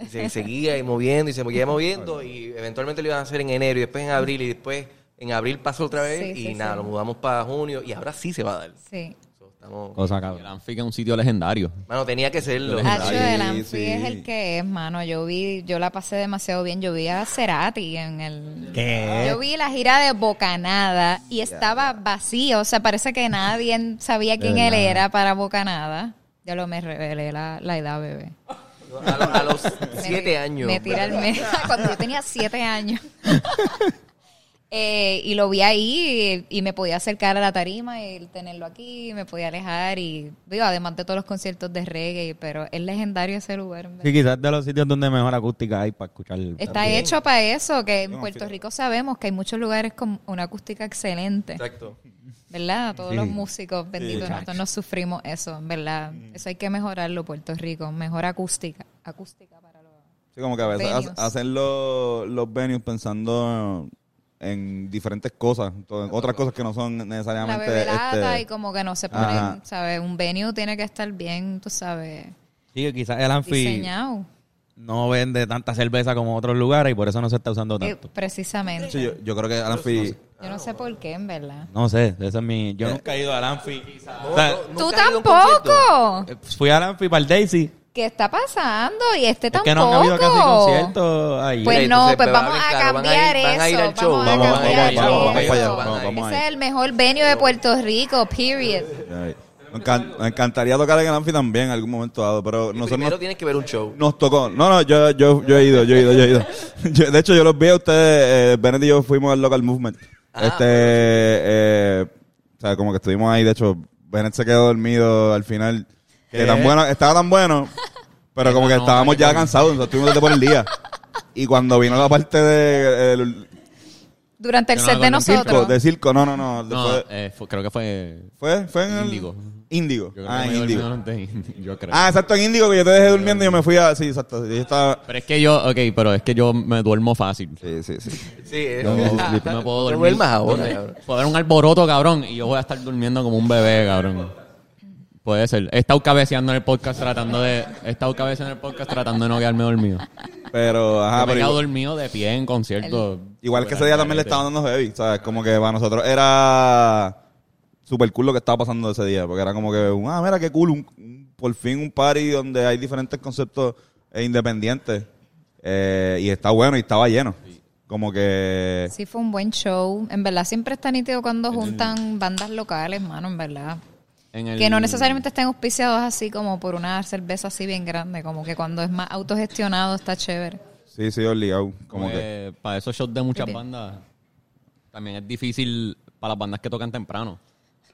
S3: y se seguía y moviendo y se seguía moviendo y eventualmente lo iban a hacer en enero y después en abril y después en abril pasó otra vez
S5: Sí,
S3: y
S5: sí,
S3: nada,
S5: sí.
S3: lo mudamos para junio y ahora sí se va a dar.
S5: Sí.
S3: So, estamos...
S2: Cosa
S6: El. Anfic es un sitio legendario.
S3: Mano, tenía que serlo.
S5: Hacho,
S1: Sí,
S5: el
S1: sí.
S5: es el que es, mano. Yo vi, yo la pasé demasiado bien. Yo vi a Cerati en el...
S2: ¿Qué?
S5: Yo vi la gira de Bocanada y estaba vacío. O sea, parece que nadie sabía quién él era para Bocanada. Ya lo me revelé la, la edad, bebé.
S3: A, lo- a los
S5: Me-
S3: siete años.
S5: Me tira el mes cuando yo tenía siete años. Eh, y lo vi ahí y, y me podía acercar a la tarima y tenerlo aquí, me podía alejar y digo, además de todos los conciertos de reggae, pero es legendario ese lugar. verdad.
S2: Sí, quizás de los sitios donde mejor acústica hay para escuchar.
S5: Está hecho para eso, que en Puerto Rico sabemos que hay muchos lugares con una acústica excelente,
S3: Exacto.
S5: ¿verdad? Todos
S2: Sí.
S5: los músicos benditos, nosotros nos sufrimos eso, ¿verdad? Eso hay que mejorarlo, Puerto Rico, mejor acústica, acústica para los...
S1: Sí, como que a veces
S5: Venues.
S1: ha- hacen los, los venues pensando en diferentes cosas, otras cosas que no son
S5: La
S1: necesariamente...
S5: bebelata
S1: este,
S5: y como que no se
S1: Ajá.
S5: ponen, ¿sabes? Un venue tiene que estar bien, tú sabes,
S2: Sí, que quizás el Anfi
S5: diseñado.
S2: no vende tanta cerveza como otros lugares y por eso no se está usando
S5: Eh,
S2: tanto.
S5: precisamente.
S1: sí, yo, yo creo que Alanfi...
S5: Yo no sé por qué, en verdad.
S2: No sé, ese es mi... Yo nunca he ido al Anfi.
S3: No,
S2: O sea,
S3: no,
S5: ¡Tú tampoco!
S2: eh, Fui al Anfi para el Daisy.
S5: ¿Qué está pasando? Y este
S2: Es
S5: tampoco.
S2: que no han habido casi conciertos ahí.
S5: Pues no,
S3: entonces,
S5: pues vamos a
S3: claro, van a ir-
S5: cambiar
S3: van a ir
S5: eso.
S3: al show.
S5: Vamos a
S1: Vamos,
S5: cambiar
S1: vamos, vamos, vamos
S5: eso.
S3: a
S1: vamos, vamos
S5: Ese es el mejor venue de Puerto Rico, period.
S1: Me, encan- me encantaría tocar en el Anfi también en algún momento dado, pero nosotros
S3: Primero
S1: nos,
S3: tienes que ver un show.
S1: nos tocó. No, no, yo, yo, yo he ido, yo he ido, yo he ido. Yo- de hecho, yo los vi a ustedes, eh, Bennett y yo fuimos al Local Movement.
S3: Ah,
S1: este, eh, o sea, como que estuvimos ahí, de hecho, Bennett se quedó dormido al final. Que
S2: ¿Qué?
S1: tan bueno, estaba tan bueno, pero como que
S6: no,
S1: estábamos ya cansados, nosotros estuvimos desde por el día. Y cuando vino la parte de, el-
S5: Durante el
S6: no
S5: set de
S1: circo,
S5: nosotros.
S1: de circo, no, no, no,
S6: No,
S1: después-
S6: eh, fue- creo que fue
S1: fue, fue en el
S6: Índigo.
S1: Índigo.
S6: Yo creo
S1: Ah,
S6: que
S1: en
S6: me
S1: Índigo.
S6: dormí durante Índigo, yo creo.
S1: Ah, exacto, en Índigo, que yo te dejé durmiendo y yo me fui a. Sí, exacto. Yo estaba.
S6: Pero es que yo, ok, pero es que yo me duermo fácil.
S1: Sí, sí, sí.
S3: Sí, eh.
S6: Yo me puedo
S3: No
S6: dormir.
S3: duermas ahora,
S6: donde-
S3: cabrón.
S6: Haber un alboroto, cabrón, y yo voy a estar durmiendo como un bebé, cabrón. Puede ser. He estado cabeceando en el podcast tratando de... He estado cabeceando en el podcast tratando de no quedarme dormido.
S1: Pero, ajá,
S6: Yo me he quedado
S1: igual,
S6: dormido de pie en conciertos.
S1: igual que ese día también le estaban dando heavy, ¿sabes? Como que para nosotros era super cool lo que estaba pasando ese día, porque era como que, un, ah, mira qué cool, un- un- por fin un party donde hay diferentes conceptos eh, independientes. Eh, y está bueno y estaba lleno. Como que.
S5: Sí, fue un buen show. En verdad, siempre está nítido cuando juntan bandas locales, mano, en verdad.
S6: En el-
S5: Que no necesariamente estén auspiciados así como por una cerveza así bien grande. Como que cuando es más autogestionado está chévere.
S1: Sí, sí, obligado. Como
S6: Como
S1: que.
S6: para esos shows de muchas bandas, también es difícil para las bandas que tocan temprano.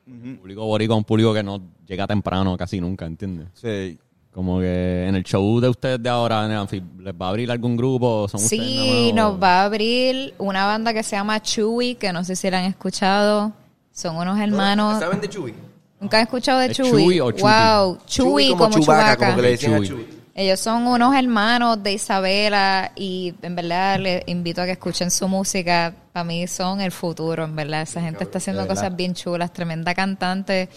S6: El público boricua es un público que no llega temprano casi nunca, ¿entiendes?
S1: Sí.
S6: Como que en el show de ustedes de ahora, en el Anfi, ¿les va a abrir algún grupo? ¿Son
S5: Sí, nos va a abrir una banda que se llama Chewy, que no sé si la han escuchado. Son unos hermanos.
S3: ¿Saben de Chuy?
S5: ¿Nunca han escuchado de
S6: ¿Es
S5: Chewy?
S6: Chewy o Chuti?
S5: Wow, Chewy como,
S3: Chewbacca,
S5: Chewbacca.
S3: como que le decían a.
S5: Ellos son unos hermanos de Isabela y en verdad les invito a que escuchen su música. Para mí son el futuro, en verdad. Esa gente está haciendo cosas bien chulas, tremenda cantante.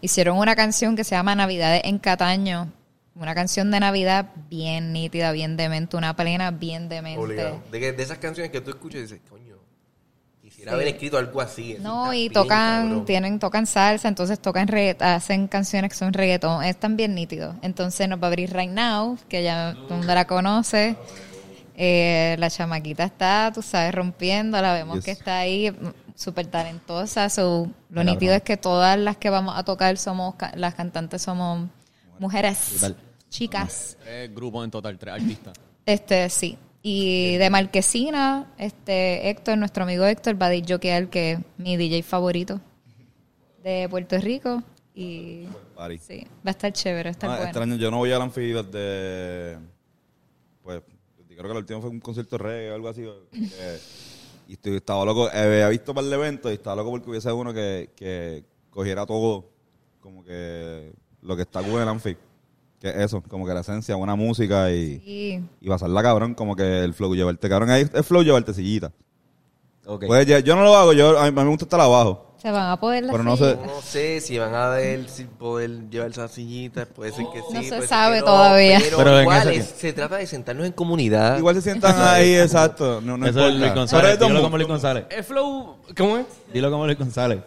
S5: Hicieron una canción que se llama Navidades en Cataño. Una canción de Navidad bien nítida, bien demente, una plena bien demente.
S3: Obligado. De, que- de esas canciones que tú escuchas y dices, coño, quisiera
S5: Sí.
S3: haber escrito algo así.
S5: No, y tocan,
S3: cabrón.
S5: tienen, tocan salsa, entonces tocan hacen canciones que son reggaetón, están bien nítidos. Entonces nos va a abrir Right Now, que ya todo el mundo la conoce. Eh, la chamaquita está, tú sabes, rompiendo, la vemos
S1: Yes.
S5: que está ahí, mm, súper talentosa. So, lo nítido es que todas las que vamos a tocar somos, ca- las cantantes somos mujeres, chicas.
S6: Tres grupos en total, tres artistas.
S5: Este, sí. Y de Marquesina, este, Héctor, nuestro amigo Héctor, va a jokear que es mi DJ favorito de Puerto Rico. Y
S1: Party.
S5: sí, va a estar chévere, va a estar
S1: Ah,
S5: bueno.
S1: extraño, yo no voy al Anfi desde. Pues, creo que el último fue un concierto de reggae o algo así. y estoy, estaba loco, eh, había visto para el evento y estaba loco porque hubiese uno que, que cogiera todo, como que lo que está en el Anfi. Que es eso, como que la esencia, buena música y,
S5: Sí.
S1: y pasarla cabrón, como que el flow llevarte cabrón. Ahí es flow llevarte sillita.
S2: Ok.
S1: Pues ya- yo no lo hago, yo, a mí, a mí me gusta estar abajo.
S5: Se van a poder
S1: Pero no sé.
S3: No sé si van a ver si poder llevar esas sillitas, puede ser que sí.
S5: No se sabe
S3: no,
S5: todavía.
S3: Pero, igual es- se trata de sentarnos en comunidad.
S1: Igual se sientan ahí, exacto. No, no
S2: Eso es. Luis González. Dilo como Luis González.
S4: El flow, ¿cómo es?
S2: Dilo como Luis González.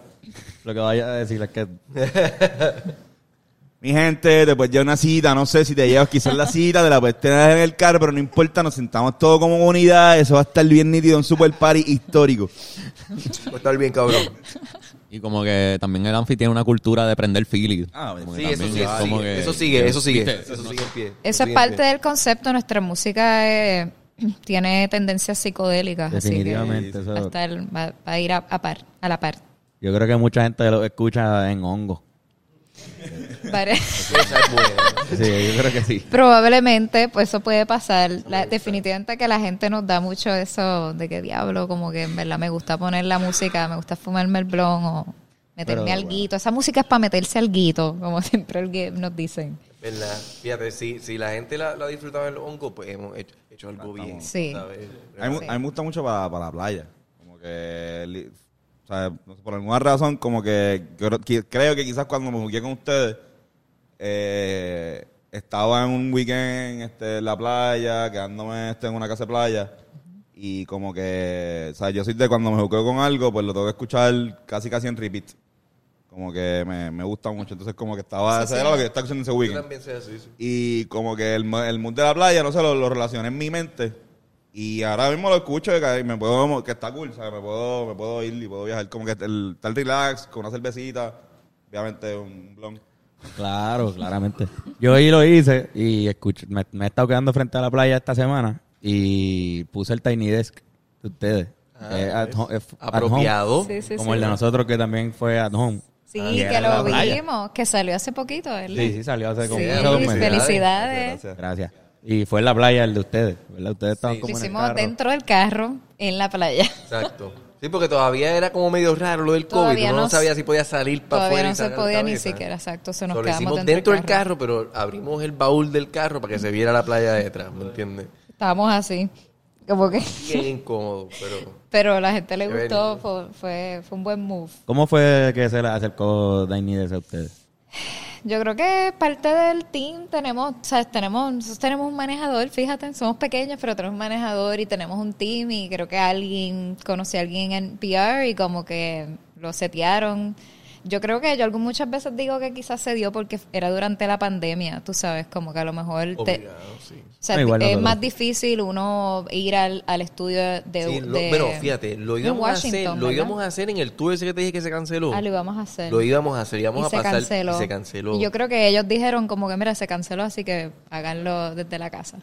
S2: Lo que vaya a decir es que...
S1: Mi gente, después de una cita, no sé si te llevas quizás la cita, te la puedes tener en el carro, pero no importa, nos sentamos todos como unidad, eso va a estar bien nítido, un super party histórico.
S3: Va a estar bien cabrón.
S6: Y como que también el Anfi tiene una cultura de prender Philly.
S1: Ah,
S6: Como
S3: Sí, eso
S6: es
S3: eso sigue,
S6: que-
S3: eso sigue, eso sigue,
S6: ¿viste?
S3: eso sigue en pie.
S5: Eso es parte
S3: pie.
S5: del concepto. Nuestra música eh, tiene tendencias psicodélicas. así que
S2: Definitivamente.
S5: va, a estar- va- va a ir a, a par, a la par.
S2: yo creo que mucha gente lo escucha en hongo. Sí, yo creo que sí.
S5: Probablemente, pues eso puede pasar. La- definitivamente que la gente nos da mucho eso de que diablo, como que en verdad me gusta poner la música, me gusta fumarme el blon o meterme al guito. Esa música es para meterse al guito, como siempre el nos dicen.
S3: ¿Verdad? Fíjate, si, si la gente la, la ha disfrutado en el hongo, pues hemos hecho, hecho algo bien.
S5: Sí.
S1: A mí, a mí me gusta mucho para, para la playa. Como que, o sea, por alguna razón, como que, creo que quizás cuando me jugué con ustedes, eh, estaba en un weekend este, en la playa, quedándome este, en una casa de playa. Y como que, o sea, yo soy de cuando me jugué con algo, pues lo tengo que escuchar casi casi en repeat. Como que me, me gusta mucho. Entonces como que estaba, ese era lo que estaba escuchando ese
S3: Yo
S1: weekend.
S3: también soy así. sí.
S1: Y como que el, el mood de la playa, no sé, lo, lo relacioné en mi mente. Y ahora mismo lo escucho y que me puedo, que está cool, ¿sabes? Me puedo, me puedo ir y puedo viajar. Como que el, el relax, con una cervecita, obviamente un blon.
S2: Claro, claramente. Yo ahí lo hice y escucho, me, me he estado quedando frente a la playa esta semana y puse el Tiny Desk de ustedes.
S3: Ah,
S2: Eh, at ho- eh, at home,
S3: Apropiado.
S5: Sí, sí,
S2: como
S5: sí.
S2: el de nosotros que también fue at home.
S5: Sí,
S2: era
S5: que lo
S2: playa.
S5: vimos, que salió hace poquito, ¿verdad?
S2: Sí, sí, salió hace como
S5: Sí,
S2: hace dos meses.
S5: felicidades.
S1: Gracias.
S2: Gracias. Y fue en la playa el de ustedes, ¿verdad? Ustedes estaban
S3: Sí.
S5: Lo
S2: como en el
S5: hicimos
S2: carro.
S5: dentro del carro, en la playa.
S3: Exacto. Sí, porque todavía era como medio raro lo del COVID.
S5: Todavía
S3: Uno no
S5: no
S3: sabía si podía salir para
S5: Todavía
S3: afuera.
S5: no se
S3: la
S5: podía ni siquiera, exacto. Se nos
S3: So, lo
S5: quedamos
S3: hicimos
S5: dentro,
S3: dentro
S5: del
S3: del carro, pero abrimos el baúl del carro para que se viera la playa de detrás, ¿me entiendes?
S5: Estábamos así, como que...
S3: Bien incómodo, pero...
S5: Pero a la gente le gustó, fue, fue, fue un buen move.
S2: ¿Cómo fue que se le acercó Desk a ustedes?
S5: Yo creo que parte del team tenemos, ¿sabes? Tenemos, nosotros tenemos un manejador, fíjate, somos pequeños, pero tenemos un manejador y tenemos un team y creo que alguien, conocí a alguien en PR y como que lo setearon. Yo creo que yo muchas veces digo que quizás se dio porque era durante la pandemia, tú sabes, como que a lo mejor te,
S3: Obligado, sí.
S5: o sea,
S2: No, igual
S5: es más difícil uno ir al, al estudio de,
S3: Sí, lo-
S5: de-
S3: bueno, fíjate, lo íbamos a hacer, lo íbamos a hacer en el tour ese que te dije que se canceló.
S5: Ah, lo íbamos a hacer.
S3: Lo íbamos a hacer, íbamos
S5: y
S3: a
S5: se
S3: pasar
S5: canceló.
S3: y se canceló.
S5: Y yo creo que ellos dijeron como que, mira, se canceló, así que háganlo desde la casa.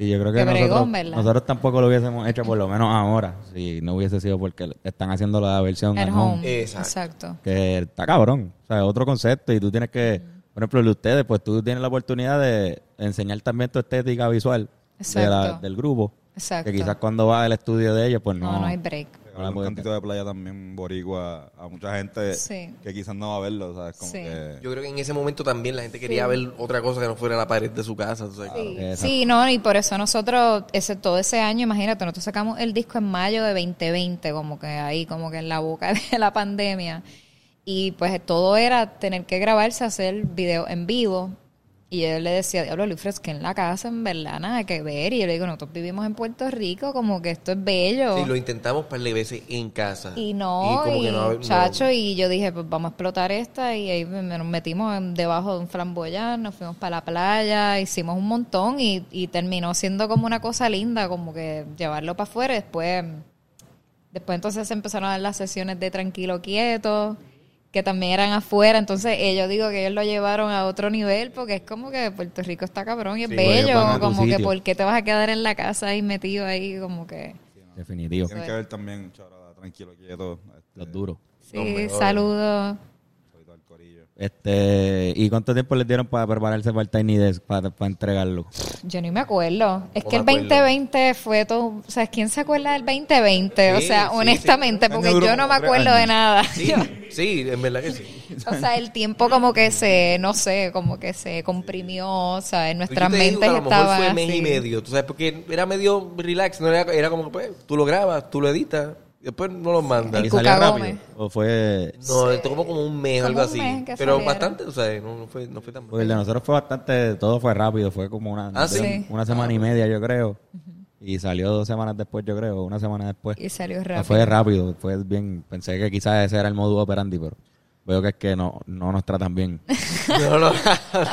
S2: Sí, yo creo que nosotros, tampoco lo hubiésemos hecho, por lo menos ahora, si no hubiese sido porque están haciendo la versión
S5: At
S2: at
S5: home.
S2: home,
S3: Exacto.
S5: Exacto.
S2: que está cabrón. O sea, otro concepto y tú tienes que, por ejemplo, de ustedes, pues tú tienes la oportunidad de enseñar también tu estética visual de la-
S5: Exacto.
S2: del grupo.
S5: Exacto.
S2: Que quizás cuando vas al estudio de ellos, pues no.
S5: No, no hay break.
S2: La
S1: un cantito de playa también boricua a mucha gente
S5: Sí.
S1: que quizás no va a verlo, ¿sabes? Como
S5: Sí.
S1: que...
S3: Yo creo que en ese momento también la gente quería ver otra cosa que no fuera la pared de su casa. o sea.
S5: Sí, no, y por eso nosotros, ese, todo ese año, imagínate, nosotros sacamos el disco en mayo de 2020, como que ahí, como que en la boca de la pandemia. Y pues todo era tener que grabarse, hacer video en vivo. Y yo le decía, diablo, Luis, es que en la casa, en verdad, nada que ver. Y yo le digo, nosotros vivimos en Puerto Rico, como que esto es bello.
S3: Sí, lo intentamos un par de veces en casa.
S5: Y no, y,
S3: como que no- no-
S5: chacho, y yo dije, pues vamos a explotar esta, y ahí nos metimos debajo de un flamboyán, nos fuimos para la playa, hicimos un montón, y, y terminó siendo como una cosa linda, como que llevarlo para afuera, después, después entonces se empezaron a dar las sesiones de tranquilo quieto, que también eran afuera, entonces ellos digo que ellos lo llevaron a otro nivel, porque es como que Puerto Rico está cabrón y es
S2: Sí,
S5: bello, como que por qué te vas a quedar en la casa ahí metido ahí, como que...
S2: Definitivo.
S1: Tienen que ver también, chaval, tranquilo, quieto. Este,
S2: Los duros.
S5: Sí,
S3: Los
S5: saludos.
S2: Este, ¿Y cuánto tiempo les dieron para prepararse para el Tiny Desk, para, para entregarlo?
S5: Yo ni me acuerdo. Es
S3: No
S5: que el
S3: me acuerdo.
S5: 2020 fue todo. O sea, ¿quién se acuerda del 2020? o sea,
S3: sí,
S5: honestamente,
S1: sí.
S5: porque yo no me acuerdo de nada.
S3: Sí, sí, en verdad que sí.
S5: o sea, el tiempo como que se, no sé, como que se comprimió. O sea, en nuestras
S3: Yo te digo que
S5: mentes
S3: a lo mejor
S5: estaban
S3: fue mes
S5: así.
S3: y medio, tú sabes, porque era medio relax, no era, era como pues, tú lo grabas, tú lo editas Después no los manda.
S5: El
S2: ¿Y salió rápido? ¿O fue...?
S3: No, esto como como un mes o algo
S5: un
S3: así. Pero
S5: salieron.
S3: bastante, o sea, no, no fue, no fue tan
S2: Pues el de nosotros fue bastante... Todo fue rápido. Fue como una...
S3: Ah, ¿sí?
S5: Sí.
S2: Una semana y media, yo creo. Y salió dos semanas después, yo creo. Una semana después.
S5: Y salió
S2: No,
S5: rápido.
S2: fue rápido. Fue bien... Pensé que quizás ese era el modus operandi, pero... Veo que es que no, no nos tratan bien.
S3: No, no,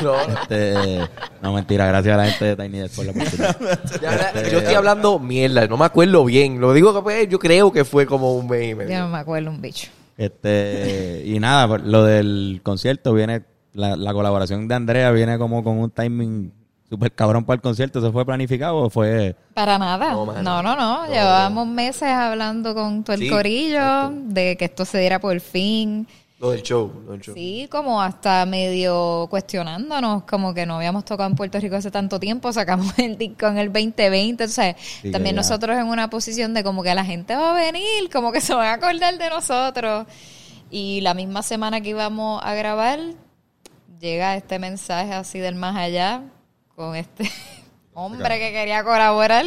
S3: no.
S2: Este, no, mentira. Gracias a la gente de Tiny Desk por la oportunidad.
S3: Ya, yo estoy hablando mierda, no me acuerdo bien. Lo digo que pues, yo creo que fue como un mes y medio.
S5: Ya no me acuerdo un bicho.
S2: Este, y nada, pues, lo del concierto viene, la, la colaboración de Andrea viene como con un timing súper cabrón para el concierto. ¿Eso fue planificado o fue...?
S5: Para nada.
S3: No,
S5: No, no, no. Llevábamos meses hablando con todo el
S3: Sí,
S5: corillo de que esto se diera por fin.
S3: Lo del show, lo del show.
S5: Sí, como hasta medio cuestionándonos, como que no habíamos tocado en Puerto Rico hace tanto tiempo, sacamos el disco en el 2020, o sea, también nosotros en una posición de como que la gente va a venir, como que se van a acordar de nosotros. Y la misma semana que íbamos a grabar, llega este mensaje así del más allá, con este hombre que quería colaborar.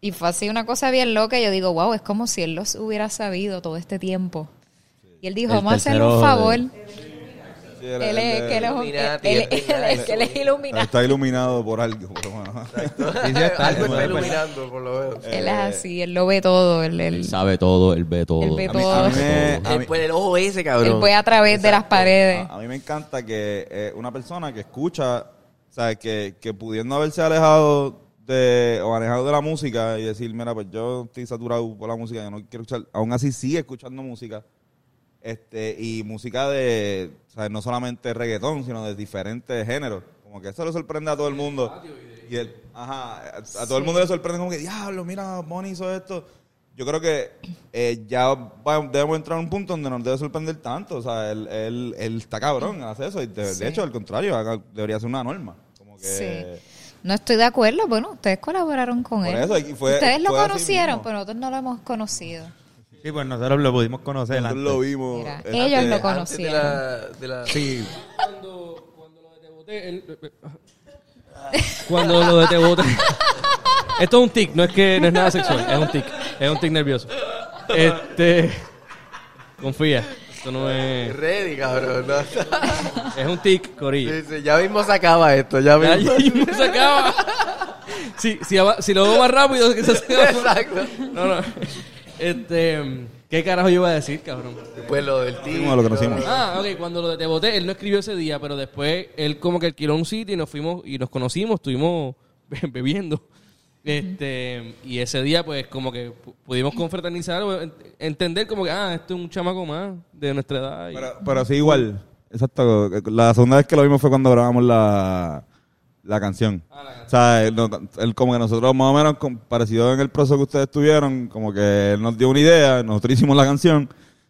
S5: Y fue así una cosa bien loca. y Yo digo, wow, es como si él los hubiera sabido todo este tiempo. Y él dijo,
S2: El
S5: vamos a un favor.
S1: Él-
S5: Él es,
S1: él-
S5: que él es él- él- él- que él es iluminado.
S1: Está iluminado por algo. por lo menos.
S2: Sí, sí, está,
S3: Algo
S2: es
S3: está iluminando, por lo menos.
S5: Él es así, él lo ve todo. Él, él,
S6: Él sabe todo, él ve todo.
S5: Él ve
S1: A mí-
S5: todo.
S1: a mí me- a mí-
S3: Después el ojo ese,
S5: él
S3: cabrón.
S5: ve a través de las paredes.
S1: A, a mí me encanta que eh, una persona que escucha, o sea, que, que pudiendo haberse alejado de o alejado de la música y decir, mira, pues yo estoy saturado por la música, yo no quiero escuchar, aún así sigue escuchando música. Este, y música de, o sea, no solamente reggaetón, sino de diferentes géneros. Como que eso le sorprende a todo el mundo. Y el, ajá, a, a todo el mundo le sorprende como que, diablo, mira, Bonnie hizo esto. Yo creo que eh, ya va- debemos entrar a un punto donde nos debe sorprender tanto. O sea, él, él, él está cabrón, hace eso. Y de, hecho, al contrario, debería ser una norma. Como que,
S5: Sí. No estoy de acuerdo. Bueno, ustedes colaboraron con
S1: Por
S5: él.
S1: eso, y fue-
S5: ustedes lo conocieron, pero nosotros no lo hemos conocido.
S2: Sí, pues nosotros lo pudimos conocer
S1: Nosotros
S2: antes.
S1: lo vimos.
S5: Mira, ellos lo
S3: Antes de
S5: conocieron.
S3: la, de la-
S2: Sí,
S4: Cuando, cuando lo de Te Boté, él- Cuando lo de Te Boté... Esto es un tic, no es que no es nada sexual, es un tic, es un tic nervioso. Este... Confía, esto no es...
S3: Ready, cabrón. ¿no?
S4: Es un tic, Corillo.
S3: Sí, sí, ya mismo se acaba esto, ya mismo.
S4: ya mismo se acaba. Si, si, si lo veo más rápido, que se acaba.
S3: Exacto.
S4: No, no. Este, ¿Qué carajo yo iba a decir, cabrón?
S3: Después lo del tío.
S1: Como lo conocimos.
S4: Ah, ok, cuando lo de Te Boté, él no escribió ese día, pero después él como que alquiló un sitio y nos fuimos y nos conocimos, estuvimos bebiendo. Este, y ese día pues como que pu- pudimos confraternizar entender como que, ah, esto es un chamaco más de nuestra edad. y-
S1: Pero, pero sí, igual. Exacto. La segunda vez que lo vimos fue cuando grabamos la, la canción. O sea, él, como que nosotros más o menos con- parecido en el proceso que ustedes tuvieron, como que él nos dio una idea, nosotros hicimos la canción,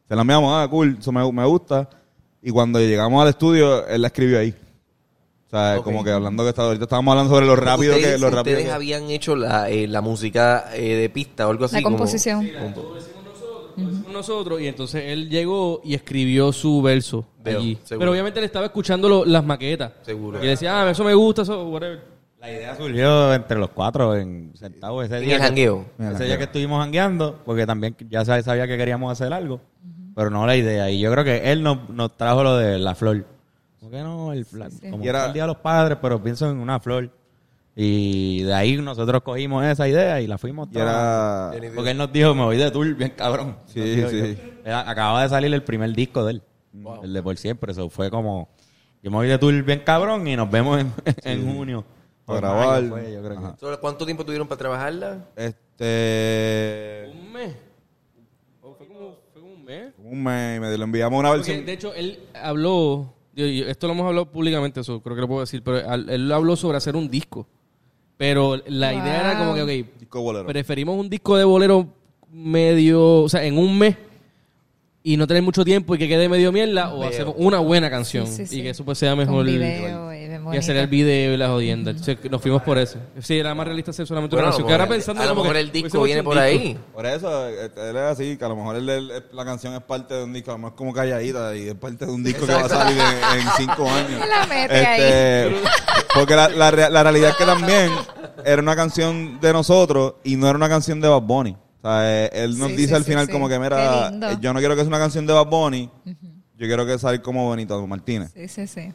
S1: se la enviamos, ah, cool, eso me, me gusta. Y cuando llegamos al estudio, él la escribió ahí. O sea, como que hablando que está, ahorita estábamos hablando sobre lo rápido
S3: ustedes,
S1: que... Lo rápido
S3: ustedes
S1: que-
S3: habían hecho la, eh, la música eh, de pista o algo así.
S5: La
S3: como-
S4: con nosotros y entonces él llegó y escribió su verso
S3: Veo,
S4: allí.
S3: seguro.
S4: Pero obviamente él estaba escuchando lo- las maquetas.
S3: Seguro.
S4: Y decía, ah, eso me gusta, eso, whatever.
S2: la idea surgió entre los cuatro en sentados ese
S3: En
S2: día.
S3: el
S2: que-
S3: jangueo.
S2: Ese día que estuvimos jangueando, porque también ya sa- sabía que queríamos hacer algo, pero no la idea. Y yo creo que él nos, nos trajo lo de la flor. ¿Por qué no? El, la- como
S1: Y era-
S2: el Día de los Padres, pero pienso en una flor. Y de ahí nosotros cogimos esa idea y la fuimos
S1: Y era...
S2: Porque él nos dijo, me voy de tour bien cabrón.
S1: Sí,
S2: dijo
S1: sí.
S2: yo. Acababa de salir el primer disco de él, el de Por Siempre. Eso fue como, yo me voy de tour bien cabrón y nos vemos en, en junio.
S1: Para
S2: O
S1: grabar.
S2: fue, yo creo que-
S1: Ajá.
S3: ¿Sobre ¿Cuánto tiempo tuvieron para trabajarla?
S1: Este...
S4: Un mes. O fue como, fue como un mes.
S1: Un mes y medio. Le enviamos una
S4: Porque,
S1: versión...
S4: de hecho, él habló, esto lo hemos hablado públicamente, eso creo que lo puedo decir, pero él habló sobre hacer un disco. Pero la idea era como que, ok,
S1: Disco bolero.
S4: preferimos un disco de bolero medio, o sea, en un mes y no tener mucho tiempo y que quede medio mierda o
S3: Veo.
S4: hacemos una buena canción
S5: Sí, sí, sí.
S4: y que eso pues sea
S5: Con
S4: mejor
S5: video y
S4: hacer el video y la jodienda. Entonces, nos fuimos por eso. Sí, era más realista hacer solamente
S3: Bueno,
S4: una canción. Que ahora pensando
S3: a lo
S4: como
S3: mejor el disco viene por ahí.
S1: Por eso, eh, él es así, que a lo mejor él- él- la canción es parte de un disco, a lo mejor es como calladita y es parte de un disco que va a salir en, en cinco años.
S5: La mete ahí.
S1: Porque la, la, la realidad es que también era una canción de nosotros y no era una canción de Bad Bunny. O O sea, eh, él nos
S5: Sí,
S1: dice
S5: sí,
S1: al final
S5: sí.
S1: como que, mira, eh, yo no quiero que sea una canción de Bad Bunny, yo quiero que salga como Benito Martínez.
S5: Sí, sí, sí.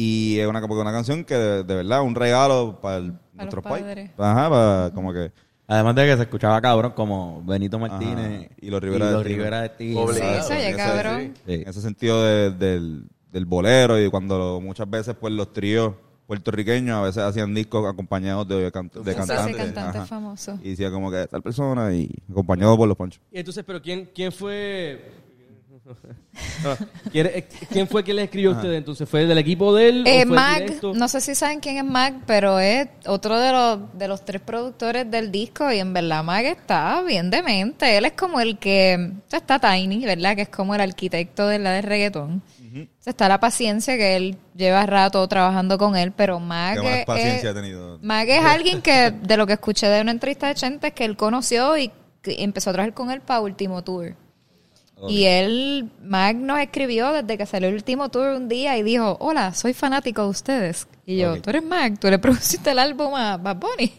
S1: Y es una, una canción que de, de verdad, un regalo para el- nuestros
S5: los
S1: pais.
S5: padres.
S1: Ajá, para como que...
S2: Además de que se escuchaba cabrón como Benito Martínez
S1: Ajá, y los Rivera del Tino.
S2: Rivera del Tino.
S3: Obligado.
S5: Sí, eso cabrón.
S2: Sí.
S1: En ese sentido de- del, del bolero y cuando lo- muchas veces pues los tríos puertorriqueños a veces hacían discos acompañados de, can- de cantantes.
S5: cantante famoso.
S1: Y decía como que tal persona y acompañado por los ponchos.
S4: Y entonces, pero ¿quién, quién fue... Ah, ¿quién, eh, quién fue que le escribió a ustedes? Entonces, ¿fue del equipo de él? o
S5: Eh,
S4: fue
S5: Mag,
S4: directo?
S5: no sé si saben quién es Mag, pero es otro de los, de los tres productores del disco y en verdad Mag está bien demente. Él es como el que, o sea, está Tiny, ¿verdad? Que es como el arquitecto de la de reggaetón. O sea, está la paciencia que él lleva rato trabajando con él, pero Mag
S1: ¿Qué más
S5: es-
S1: paciencia ha tenido?
S5: Mag es alguien que, de lo que escuché de una entrevista de Chente, es que él conoció y empezó a trabajar con él para Último Tour. Y él, Mag nos escribió desde que salió el último tour un día y dijo, hola, soy fanático de ustedes. Y yo,
S2: Ok.
S5: tú eres Mag, tú le produciste el álbum a Bad Bunny.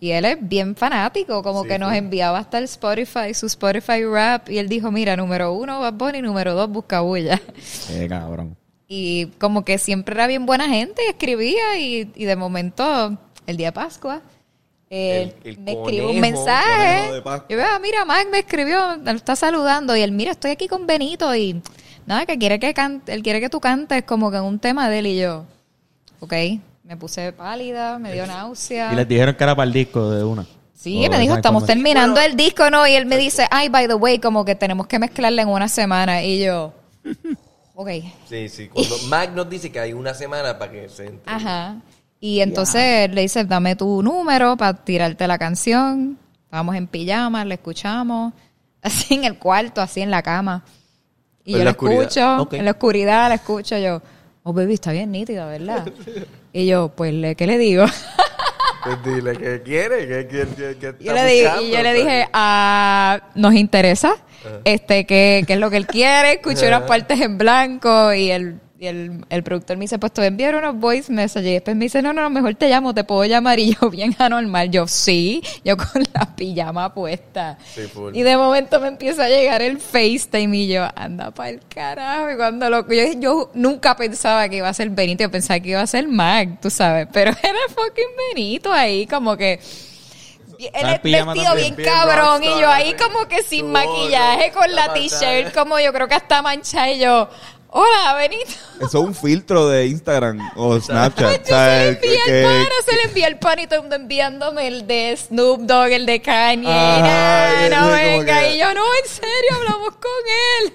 S5: Y él es bien fanático, como que nos enviaba hasta el Spotify, su Spotify rap, y él dijo, mira, número uno Bad Bunny, número dos Buscabulla.
S2: Qué cabrón.
S5: Y como que siempre era bien buena gente y escribía y, y de momento, el día de Pascua, eh,
S3: El- el
S5: me escribe un
S3: conejo,
S5: mensaje.
S1: conejo de Pascua.
S5: Yo veo, mira, Mac me escribió, me está saludando y él, mira, estoy aquí con Benito y nada, que quiere que cante, él quiere que tú cantes como que en un tema de él y yo, ok, me puse pálida, me dio náusea.
S2: Y les dijeron que era para el disco de una.
S5: Sí,
S2: O
S5: me dijo, estamos terminando el disco, ¿no? Y él me dice, ay, by the way, como que tenemos que mezclarla en una semana. Y yo, ok.
S3: Sí, sí. Cuando Mac nos dice que hay una semana para que se entre.
S5: Ajá. Y entonces le dice, dame tu número para tirarte la canción. Estábamos en pijama, la escuchamos. Así en el cuarto, así en la cama. Y
S3: En
S5: yo
S3: la
S5: la escucho, en la oscuridad la escucho yo. Oh, baby, está bien nítida, ¿verdad? y yo, pues, ¿le- ¿qué le digo?
S3: Pues dile que quiere, que, que, que, que
S5: yo
S3: está
S5: le di-
S3: buscando,
S5: y yo le dije, ah, nos interesa, este, ¿qué, qué es lo que él quiere? Escuché unas partes en blanco y el, y el, el productor me dice, pues te voy a enviar unos voice messages. Y después me dice, no, no, no, mejor te llamo, te puedo llamar. Y yo, bien anormal, yo, sí, yo con la pijama puesta.
S3: Sí, full.
S5: Y de momento me empieza a llegar el FaceTime y yo, anda para el carajo. Y cuando lo, yo, yo nunca pensaba que iba a ser Benito, yo pensaba que iba a ser Mac, tú sabes. Pero era fucking Benito ahí, como que.
S2: Pijama
S5: vestido bien
S3: Bien
S5: cabrón y
S3: rockstar,
S5: yo ahí como que sin maquillaje con la t-shirt como yo creo que hasta mancha y yo, hola Benito.
S1: Eso es un filtro de Instagram o Snapchat.
S5: Pues se le
S1: que-
S5: el pana, se le envié el pan y todo el mundo enviándome el de Snoop Dogg, el de Kanye.
S1: Ajá,
S5: no, venga.
S1: que-
S5: Y yo, no, en serio, hablamos con él.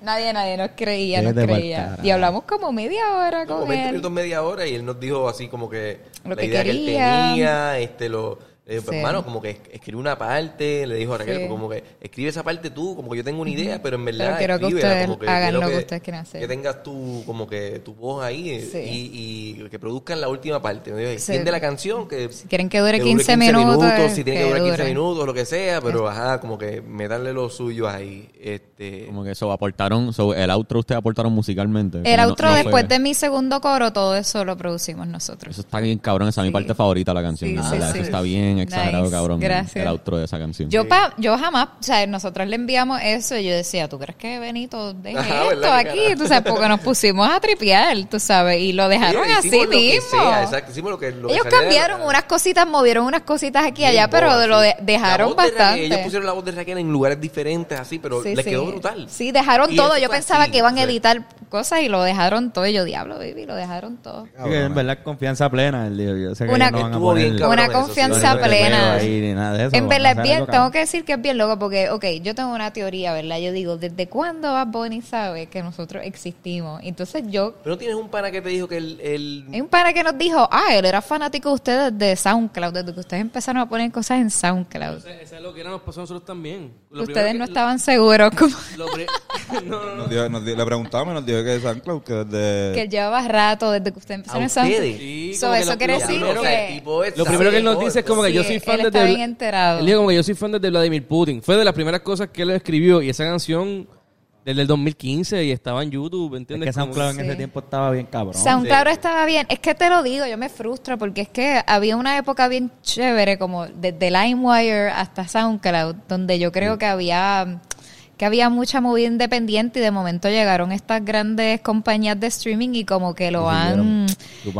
S5: Nadie, nadie nos creía, nos creía. Y hablamos como media hora
S3: Como
S5: con
S3: 20
S5: él.
S3: minutos, media hora, y él nos dijo así como que
S5: Lo
S3: la
S5: que
S3: idea que él
S5: quería.
S3: tenía, este, lo... eh, pues,
S5: Sí.
S3: hermano, como que es- escribe una parte, le dijo a Raquel,
S5: Sí.
S3: como que escribe esa parte tú, como que yo tengo una idea, pero en verdad
S5: Pero quiero que ustedes
S3: como que
S5: hagan lo que ustedes quieren hacer.
S3: Que tengas tu, como que tu voz ahí eh,
S5: Sí.
S3: y, y que produzcan la última parte. Me dijo, extiende la canción, que
S5: Si quieren que dure 15 minutos,
S3: si tiene que,
S5: que
S3: durar 15
S5: dure.
S3: minutos, lo que sea, pero ajá, como que meterle lo suyo ahí. Este,
S6: Como que eso aportaron, so, el outro ustedes aportaron musicalmente.
S5: El
S6: Como no-
S5: outro
S6: no fue-
S5: después de mi segundo coro, todo eso lo producimos nosotros.
S6: Eso está bien cabrón, esa es mi parte favorita de la canción.
S5: Sí,
S6: de
S5: sí,
S6: verdad,
S5: sí.
S6: Eso está bien exagerado,
S5: Nice.
S6: cabrón.
S5: Gracias.
S6: El outro de esa canción.
S5: Yo, pa, yo jamás, o sea, nosotros le enviamos eso y yo decía, ¿tú crees que Benito deje
S3: Ajá,
S5: esto aquí? Tú sabes, porque nos pusimos a tripear, tú sabes, y lo dejaron
S3: Sí,
S5: así
S3: lo
S5: mismo.
S3: sea, exacto, hicimos lo que- lo que
S5: Ellos cambiaron unas cositas, movieron unas cositas aquí y
S3: Bien
S5: allá, pero lo de- dejaron
S3: de
S5: bastante.
S3: ellos pusieron la voz de Raquel en lugares diferentes, así, pero
S5: Sí,
S3: les
S5: sí.
S3: quedó brutal.
S5: Sí, dejaron
S3: Y
S5: todo. Yo pensaba
S3: así,
S5: que iban a
S3: sí.
S5: editar cosas y lo dejaron todo. Y yo, diablo, baby, lo dejaron todo.
S2: En verdad confianza plena. El
S5: Una-
S2: no
S5: Una confianza
S3: no,
S5: plena.
S2: ahí ni nada de eso.
S5: En verdad es bien, tengo que decir que es bien loco porque, ok, yo tengo una teoría, ¿verdad? Yo digo, ¿desde cuándo Bad Bunny sabe que nosotros existimos? Entonces yo,
S3: Pero no tienes un pana que te dijo que el... el-
S5: hay un pana que nos dijo, ah, él era fanático de ustedes de SoundCloud, desde que ustedes empezaron a poner cosas en SoundCloud.
S4: Ese- Eso es lo que era nos pasó a nosotros también. Lo
S5: Ustedes no
S4: que-
S5: estaban seguros como
S4: lo pri- no, no, no.
S1: Nos dijo- nos di- le preguntamos y nos dijo que de San Cloud, que desde...
S5: que llevaba rato desde que ustedes
S3: a
S5: empezaron en SoundCloud.
S4: Sí,
S5: So, eso
S4: lo-
S5: quiere
S4: lo
S5: decir
S4: primero-
S3: o sea, el
S5: que-
S3: tipo es-
S4: Lo primero que él nos dice es como que
S5: Sí,
S4: yo soy fan
S5: él
S4: desde...
S5: está bien enterado.
S4: Él dijo como que yo soy fan desde Vladimir Putin. Fue de las primeras cosas que él escribió y esa canción desde el 2015 y estaba en YouTube,
S2: Es
S4: ¿entiendes?
S2: que SoundCloud en
S5: Sí.
S2: ese tiempo estaba bien cabrón.
S5: SoundCloud estaba bien. Es que te lo digo, yo me frustro porque es que había una época bien chévere, como desde LimeWire hasta SoundCloud, donde yo creo que había que había mucha movida independiente y de momento llegaron estas grandes compañías de streaming y como que lo han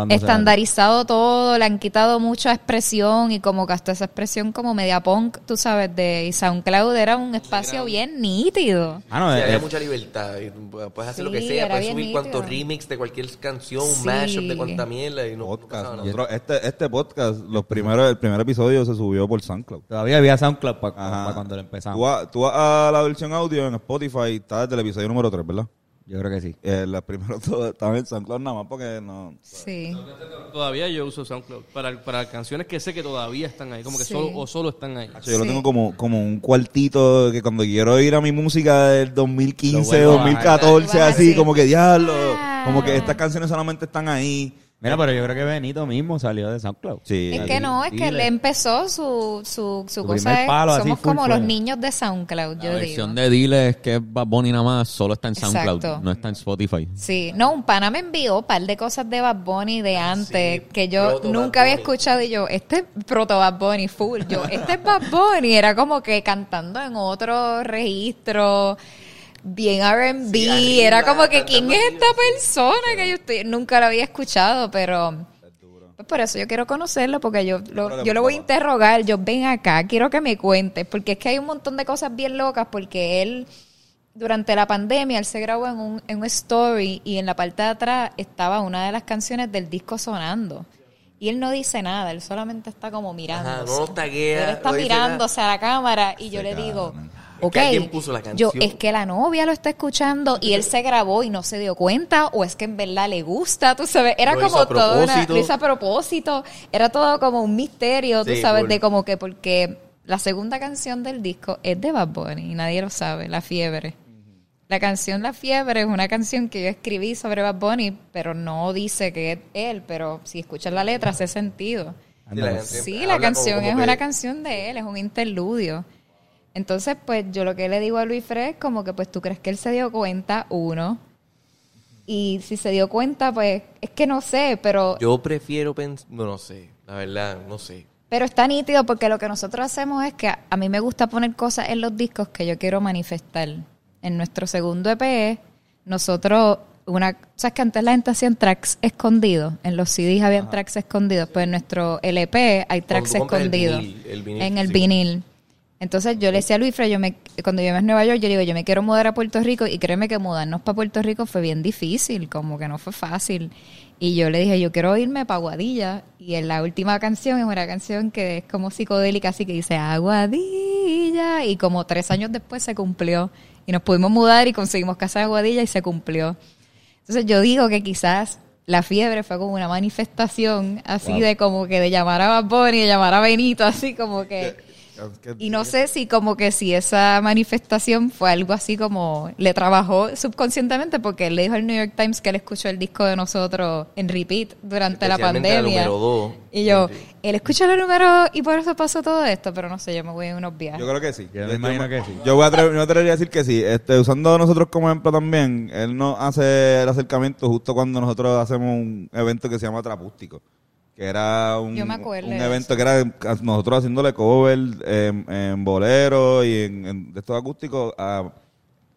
S5: estandarizado todo, le han quitado mucha expresión y como que hasta esa expresión como media punk, tú sabes, de y SoundCloud era un espacio bien nítido.
S2: Ah, no,
S3: Sí, había mucha libertad. y puedes hacer lo que sea, puedes subir cuantos remix de cualquier canción, un
S5: Sí.
S3: mashup de cuanta mierda y no,
S1: podcast. Nosotros, este, este podcast, los primeros, el primer episodio se subió por SoundCloud.
S2: todavía había SoundCloud para cuando lo
S1: Tú
S2: empezamos.
S1: tú vas a la versión audio en Spotify, está desde el episodio número 3, ¿verdad?
S2: Yo creo que sí.
S1: Eh, los primeros dos estaban en SoundCloud nada más porque no...
S5: Sí.
S4: Todavía yo uso SoundCloud para, para canciones que sé que todavía están ahí, como que
S5: Sí.
S4: solo o solo están ahí.
S1: Yo lo
S5: Sí.
S1: tengo como, como un cuartito que cuando quiero ir a mi música del 2015,
S2: Lo vuelvo a bajar.
S1: 2014,
S5: Lo bajas
S1: así,
S5: así.
S1: como que diablo,
S5: Ah.
S1: como que estas canciones solamente están ahí.
S2: Mira, pero yo creo que Benito mismo salió de SoundCloud.
S1: Sí.
S5: Es que no, es que él empezó su, su, su cosa. es-
S2: palo
S5: somos como los niños de SoundCloud,
S6: La
S5: yo
S6: versión
S5: digo.
S6: de Dile es que es Bad Bunny nada más, solo está en SoundCloud,
S5: Exacto.
S6: no está en Spotify.
S5: Sí, no, un pana me envió un par de cosas de Bad Bunny de antes que yo nunca había escuchado y yo, este es proto Bad Bunny full, yo, este es Bad Bunny, era como que cantando en otro registro, bien R&B,
S3: Sí,
S5: era como que quién es esta
S3: sí.
S5: persona que yo estoy, nunca lo había escuchado, pero pues por eso yo quiero conocerlo porque yo lo, yo lo voy a interrogar, yo ven acá, quiero que me cuentes, porque es que hay un montón de cosas bien locas porque él durante la pandemia él se grabó en un, en un story y en la parte de atrás estaba una de las canciones del disco sonando. Y él no dice nada, él solamente está como mirando.
S3: Ajá, no nos taguea,
S5: Él está
S3: no
S5: mirándose a la cámara y yo le digo, ok,
S3: que alguien puso la
S5: yo, es que la novia lo está escuchando y él se grabó y no se dio cuenta o es que en verdad le gusta, tú sabes, era
S3: Lo
S5: como todo una, lo hizo a propósito, era todo como un misterio, tú
S3: Sí,
S5: sabes, de como que porque la segunda canción del disco es de Bad Bunny y nadie lo sabe, La Fiebre. La canción La Fiebre es una canción que yo escribí sobre Bad Bunny, pero no dice que es él, pero si escuchas la letra hace sentido.
S3: Sí, la canción
S5: Sí, la
S3: como-
S5: canción
S3: como
S5: es
S3: que-
S5: una canción de él, es un interludio. Entonces, pues yo lo que le digo a Luis Fred es como que pues tú crees que él se dio cuenta, uno. Y si se dio cuenta, pues es que no sé, pero
S3: Yo prefiero pensar, no, no sé, la verdad, no sé.
S5: pero está nítido porque lo que nosotros hacemos es que a, mí me gusta poner cosas en los discos que yo quiero manifestar. En nuestro segundo EP, nosotros, una, sabes que antes la gente hacían tracks escondidos, en los CDs habían tracks escondidos, pues en nuestro LP hay tracks
S3: el
S5: escondidos
S3: vinil, el vinil
S5: en el vinil. Entonces yo le decía a Luis Fred, yo me, cuando yo a Nueva York, yo digo, yo me quiero mudar a Puerto Rico y créeme que mudarnos para Puerto Rico fue bien difícil, como que no fue fácil. Y yo le dije, yo quiero irme para Aguadilla. Y en la última canción es una canción que es como psicodélica, así que dice Aguadilla. Y como tres años después se cumplió. Y nos pudimos mudar y conseguimos casa de Aguadilla y se cumplió. Entonces yo digo que quizás la fiebre fue como una manifestación así de como que de llamar a Bad Bunny, de llamar a Benito, así como que... Y no sé si como que si esa manifestación fue algo así como le trabajó subconscientemente porque él le dijo al New York Times que él escuchó el disco de nosotros en repeat durante la pandemia.
S3: número dos.
S5: Y yo, él escuchó el número y por eso pasó todo esto, pero no sé, yo me voy en unos viajes.
S1: Yo creo que sí.
S2: Yo me imagino que sí.
S1: Yo voy a atrever- me atrevería a decir que sí. Este, usando a nosotros como ejemplo también, él nos hace el acercamiento justo cuando nosotros hacemos un evento que se llama Trapústico. Que era un,
S5: Yo me acuerdo
S1: un evento que era nosotros haciéndole cover en, en bolero y en, en de estos acústicos a-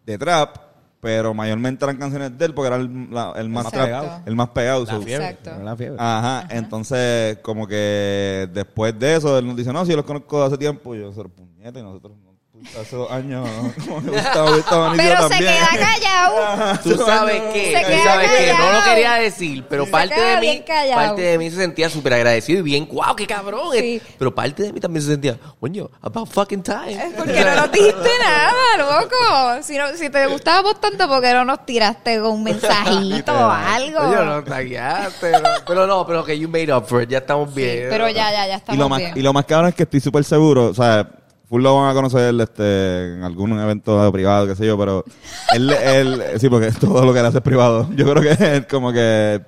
S1: de trap, pero mayormente eran canciones de él porque era el, la- el más
S5: pegado.
S1: el más pegado. so-
S5: Exacto.
S2: Era la fiebre.
S1: Ajá, entonces como que después de eso él nos dice, no, si yo los conozco de hace tiempo, y yo, puñete, y nosotros no, hace dos años, como que estaba,
S5: Pero se
S1: también.
S5: queda callado.
S3: Tú sabes que,
S5: Se
S3: tú
S5: queda
S3: sabes que no lo
S5: callado.
S3: quería decir, pero parte
S5: queda
S3: de mí,
S5: callado.
S3: parte de mí se sentía súper agradecido y bien, wow, qué cabrón.
S5: Sí.
S3: Pero parte de mí también se sentía, coño, about fucking time.
S5: Es porque no nos dijiste nada, loco. Si, no, si te gustábamos tanto, ¿por qué no nos tiraste con un mensajito o algo?
S3: Coño, no tagueaste, pero, pero no, pero que you made up for it, ya estamos
S5: Sí,
S3: bien.
S5: pero ya, ya, ya
S1: Y
S5: estamos
S1: lo, más,
S5: bien.
S1: y lo más cabrón es que estoy súper seguro, o sea, full lo van a conocer este, en algún evento privado, qué sé yo, pero él, él, sí, porque todo lo que él hace es privado. Yo creo que es como que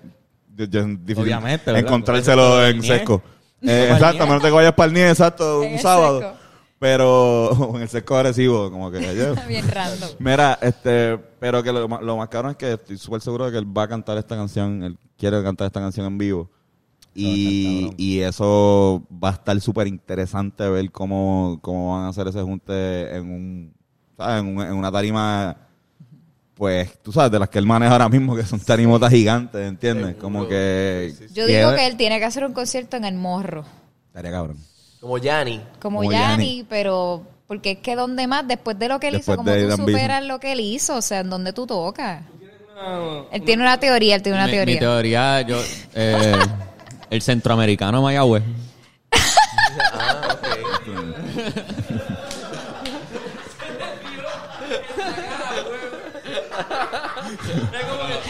S1: yo- yo- difícil
S2: Obviamente, ¿verdad?
S1: encontrárselo en sesco. Eh, exacto, a menos que vayas para el NIE, exacto,
S5: En
S1: un
S5: el
S1: sábado.
S5: sesco.
S1: Pero en el sesco agresivo, como que
S5: Bien random.
S1: Mira, este, pero que lo, lo más cabrón es que estoy súper seguro de que él va a cantar esta canción, él quiere cantar esta canción en vivo. Y, y eso va a estar súper interesante ver cómo, cómo van a hacer ese junte en un, ¿sabes? En, un- en una tarima, pues, tú sabes, de las que él maneja ahora mismo, que son tarimotas gigantes, ¿entiendes? Como que...
S5: Yo digo que él tiene que hacer un concierto en el morro.
S1: Estaría cabrón.
S3: Como Yanni.
S5: Como,
S1: Como
S5: Yanni, pero porque es que donde más, después de lo que él
S1: Después
S5: hizo, como tú
S1: Dan Bison.
S5: superas lo que él hizo, o sea, en donde tú tocas. Él tiene una teoría, él tiene una
S6: Mi- Mi,
S5: teoría.
S6: teoría, yo, eh, el centroamericano Mayagüez.
S3: Ah.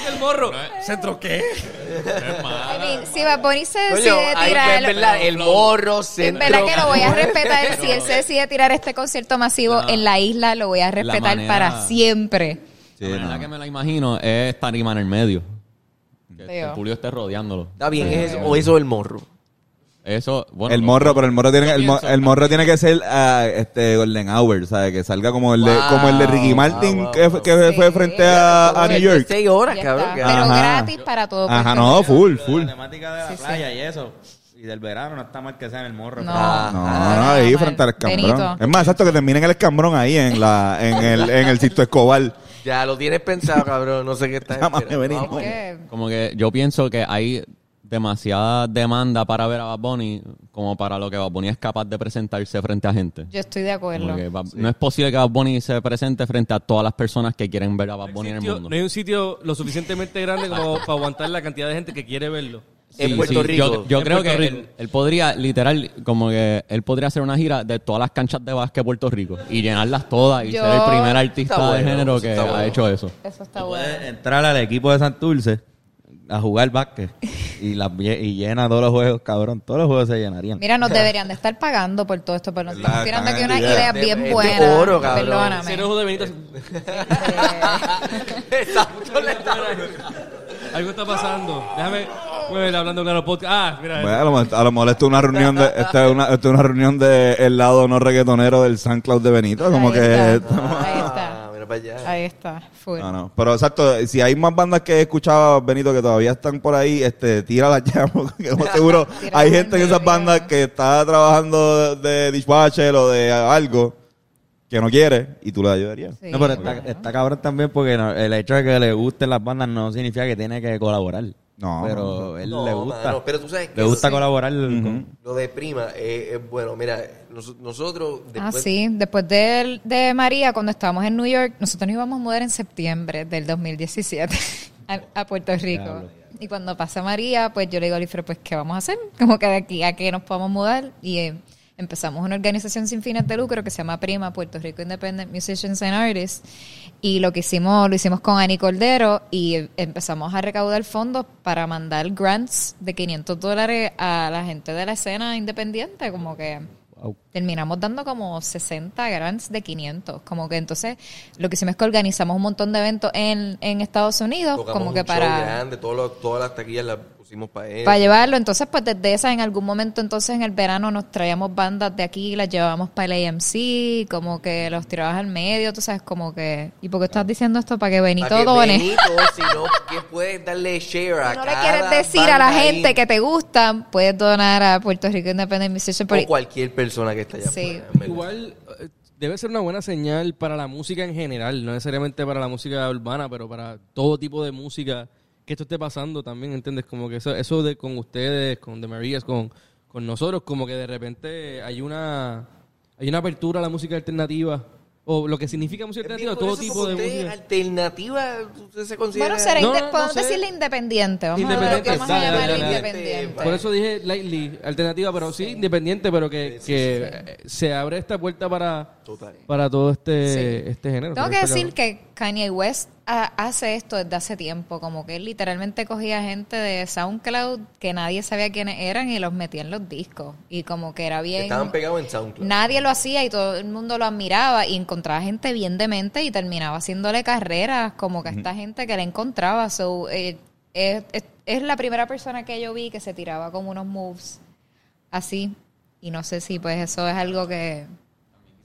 S4: El morro. ¿Centro qué?
S5: I mean, si Bunny se decide tirar...
S3: es verdad, el morro,
S5: En
S3: centro.
S5: verdad que lo voy a respetar. Si él se decide tirar este concierto masivo
S6: No.
S5: en la isla, lo voy a respetar
S6: manera-
S5: para siempre.
S1: Sí,
S6: la manera
S1: no.
S6: que me la imagino es tarima en el medio. Que
S5: Veo.
S6: el Julio esté rodeándolo.
S3: Está bien, es eso, o eso el morro.
S6: Eso, bueno.
S1: el morro, pero el morro tiene, el, mo- el morro tiene que ser ah, este Golden Hour, ¿sabes? Que salga como el de,
S3: Wow,
S1: como el de Ricky Martin
S3: wow, wow.
S1: que, fue- que
S5: Sí.
S1: fue frente a, a New York.
S3: Seis horas,
S5: Ya
S3: cabrón.
S5: está.
S3: que-
S5: Pero
S1: Ajá.
S5: gratis para todo.
S1: Ajá, no,
S5: Rico.
S1: full, full.
S2: La temática de la
S5: Sí, sí.
S2: playa y eso. Y del verano no está mal que sea en el morro.
S5: No.
S1: No, no, ahí frente al escambrón.
S5: Benito.
S1: Es más, exacto, que terminen el escambrón ahí en la, en el, en el Sisto Escobar.
S3: Ya lo tienes pensado, cabrón. No sé qué estás esperando.
S1: Benito.
S3: Vamos.
S5: Es que-
S6: Como que yo pienso que hay demasiada demanda para ver a Bad Bunny como para lo que Bad Bunny es capaz de presentarse frente a gente.
S5: Yo estoy de acuerdo.
S6: Como que Bad- No es posible que Bad Bunny se presente frente a todas las personas que quieren ver a Bad Bunny en el
S4: Sitio-
S6: mundo.
S4: no hay un sitio lo suficientemente grande como para aguantar la cantidad de gente que quiere verlo.
S3: En
S6: Sí,
S3: Puerto
S6: sí,
S3: Rico.
S6: Yo, yo
S4: En
S6: creo
S4: Puerto
S6: que él, él podría, literal, como que él podría hacer una gira de todas las canchas de básquet de Puerto Rico y llenarlas todas y
S5: Yo-
S6: ser el primer artista de género que ha hecho eso.
S5: Eso está
S2: Tú
S5: bueno.
S2: puedes entrar al equipo de Santurce a jugar básquet y, y llena todos los juegos, cabrón. Todos los juegos se llenarían.
S5: Mira, nos deberían de estar pagando por todo esto, pero nos estamos tirando aquí unas ideas
S3: de-
S5: bien
S3: de
S5: buenas.
S3: oro, cabrón.
S5: Perdóname.
S4: Ese ojo de Benito.
S3: Exacto, le está-
S4: Algo está pasando. Déjame. Bueno, hablando claro podcast. Ah, mira.
S1: Bueno, a, lo, mejor- a lo mejor esto es una reunión de, esta es una, esto es una reunión de el lado no reggaetonero del SoundCloud de Benito, como
S5: Ahí
S1: que
S5: está. Ahí está.
S3: Ah, mira para allá.
S5: Ahí está. Full.
S1: No, no. Pero exacto, si hay más bandas que he escuchado, Benito, que todavía están por ahí, este, tíralas ya, porque como seguro
S5: Tira
S1: hay gente en esas bandas que está trabajando de, de dishwasher o de algo que no quiere y tú le ayudarías.
S5: Sí.
S2: No, pero está, está cabrón también porque no- el hecho de que le gusten las bandas no significa que tiene que colaborar.
S1: No.
S2: Pero él
S3: No,
S2: le gusta.
S3: mano, pero tú sabes que
S2: le gusta
S3: sí,
S2: colaborar
S3: Lo de prima eh, es bueno. Mira, nos- nosotros
S5: Ah,
S3: después
S5: sí. Después de, de María, cuando estábamos en New York, nosotros nos íbamos a mudar en septiembre del 2017 a, a Puerto Rico. Y cuando pasa María, pues yo le digo a Olifre, pues, ¿qué vamos a hacer? Como que de aquí a que nos podamos mudar. Y eh, empezamos una organización sin fines de lucro que se llama Prima, Puerto Rico Independent Musicians and Artists. Y lo que hicimos, lo hicimos con Ani Cordero y empezamos a recaudar fondos para mandar grants de 500 dólares a la gente de la escena independiente, como que terminamos dando como 60 grants de 500. Como que entonces lo que hicimos es que organizamos un montón de eventos en, en Estados Unidos,
S3: tocamos
S5: como
S3: un
S5: que
S3: show
S5: para,
S3: grande, todo lo- todas las taquillas las para él.
S5: para llevarlo. Entonces, pues desde esa, en algún momento, entonces en el verano nos traíamos bandas de aquí, las llevábamos para el AMC, como que los tirabas al medio, tú sabes, como que... ¿Y por qué estás diciendo esto? Para que Benito
S3: Para que
S5: done.
S3: Benito, si no, que puedes darle share a
S5: Si no le quieres decir a la
S3: ahí,
S5: gente que te gustan, puedes donar a Puerto Rico Independent Musician.
S3: o cualquier persona que esté allá
S5: Sí.
S4: Igual eh, debe ser una buena señal para la música en general, no necesariamente para la música urbana, pero para todo tipo de música que esto esté pasando también, ¿entiendes? Como que eso, eso de con ustedes, con The Marías, con, con nosotros, como que de repente hay una hay una apertura a la música alternativa o lo que significa música alternativa, todo tipo de música.
S3: alternativa, usted se considera...
S5: Bueno, será
S4: No,
S5: inde-
S4: no, no
S5: podemos
S4: sé.
S5: decirle independiente. Vamos
S4: Independiente,
S5: a, vamos a
S4: dale.
S5: independiente.
S4: Por eso dije lightly, alternativa, pero sí independiente, pero que, que eh, se abre esta puerta para,
S3: Total.
S4: para todo este,
S5: Sí.
S4: este género.
S5: Tengo que
S4: está
S5: decir que Kanye West ha- hace esto desde hace tiempo, como que él literalmente cogía gente de SoundCloud que nadie sabía quiénes eran y los metía en los discos. Y como que era bien...
S3: Estaban pegados en SoundCloud.
S5: Nadie lo hacía y todo el mundo lo admiraba y encontraba gente bien demente y terminaba haciéndole carreras como que a esta gente que le encontraba. So, eh, es, es- es la primera persona que yo vi que se tiraba como unos moves así y no sé si pues eso es algo que...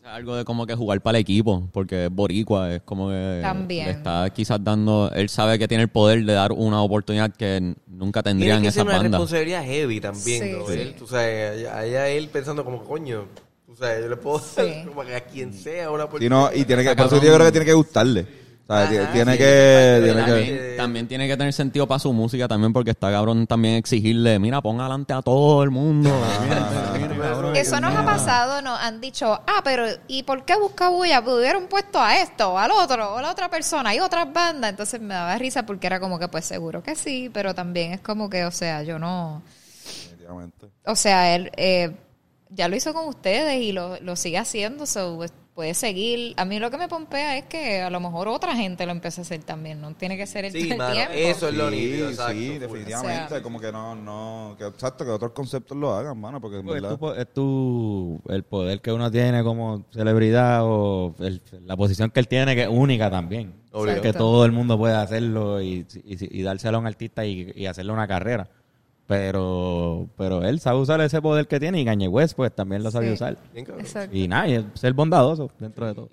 S6: Algo de como que jugar para el equipo, porque es boricua, es como que
S5: También.
S6: le está quizás dando, él sabe que tiene el poder de dar una oportunidad que nunca
S3: Tiene
S6: tendrían
S3: que
S6: esas
S3: ser una responsabilidad heavy también,
S5: Sí.
S3: ¿no?
S5: Sí.
S3: Él, tú sabes, allá, él pensando como, coño, tú sabes, yo le puedo
S5: Sí.
S3: dar como que a quien sea una
S1: Y,
S3: oportunidad.
S1: no, y tiene que, por eso yo creo que tiene que gustarle. O sea,
S3: Ajá,
S1: tiene- que, tiene
S3: la
S1: que,
S6: También, también tiene que tener sentido para su música también, porque está cabrón también exigirle, mira, ponga adelante a todo el mundo. Mira, mira, cabrón,
S5: Eso nos ha pasado, nos han dicho, ah, pero ¿y por qué busca bulla? Pudieron puesto a esto, al otro, o a la otra persona, hay otras bandas. Entonces me daba risa porque era como que, pues seguro que sí, pero también es como que, o sea, yo no.
S1: definitivamente.
S5: O sea, él eh, ya lo hizo con ustedes y lo, lo sigue haciendo, so, pues, puede seguir. A mí lo que me pompea es que a lo mejor otra gente lo empieza a hacer también, no tiene que ser el,
S3: Sí,
S5: el
S3: mano,
S5: tiempo.
S3: eso es lo
S1: Sí,
S3: nítido, exacto.
S1: sí, definitivamente.
S5: O sea-
S1: como que no, no, que exacto, que otros conceptos lo hagan, mano, porque en
S2: Pues es,
S1: verdad.
S2: tu, po- es tu- el poder que uno tiene como celebridad o el- la posición que él tiene que es única también.
S3: Obvio.
S2: Que
S5: Exacto.
S2: todo el mundo puede hacerlo y, y, y dárselo a un artista y, y hacerle una carrera. Pero pero él sabe usar ese poder que tiene y Kanye West pues también lo sabe
S5: Sí.
S2: usar.
S5: Exacto.
S2: Y nada, y es ser bondadoso dentro de todo.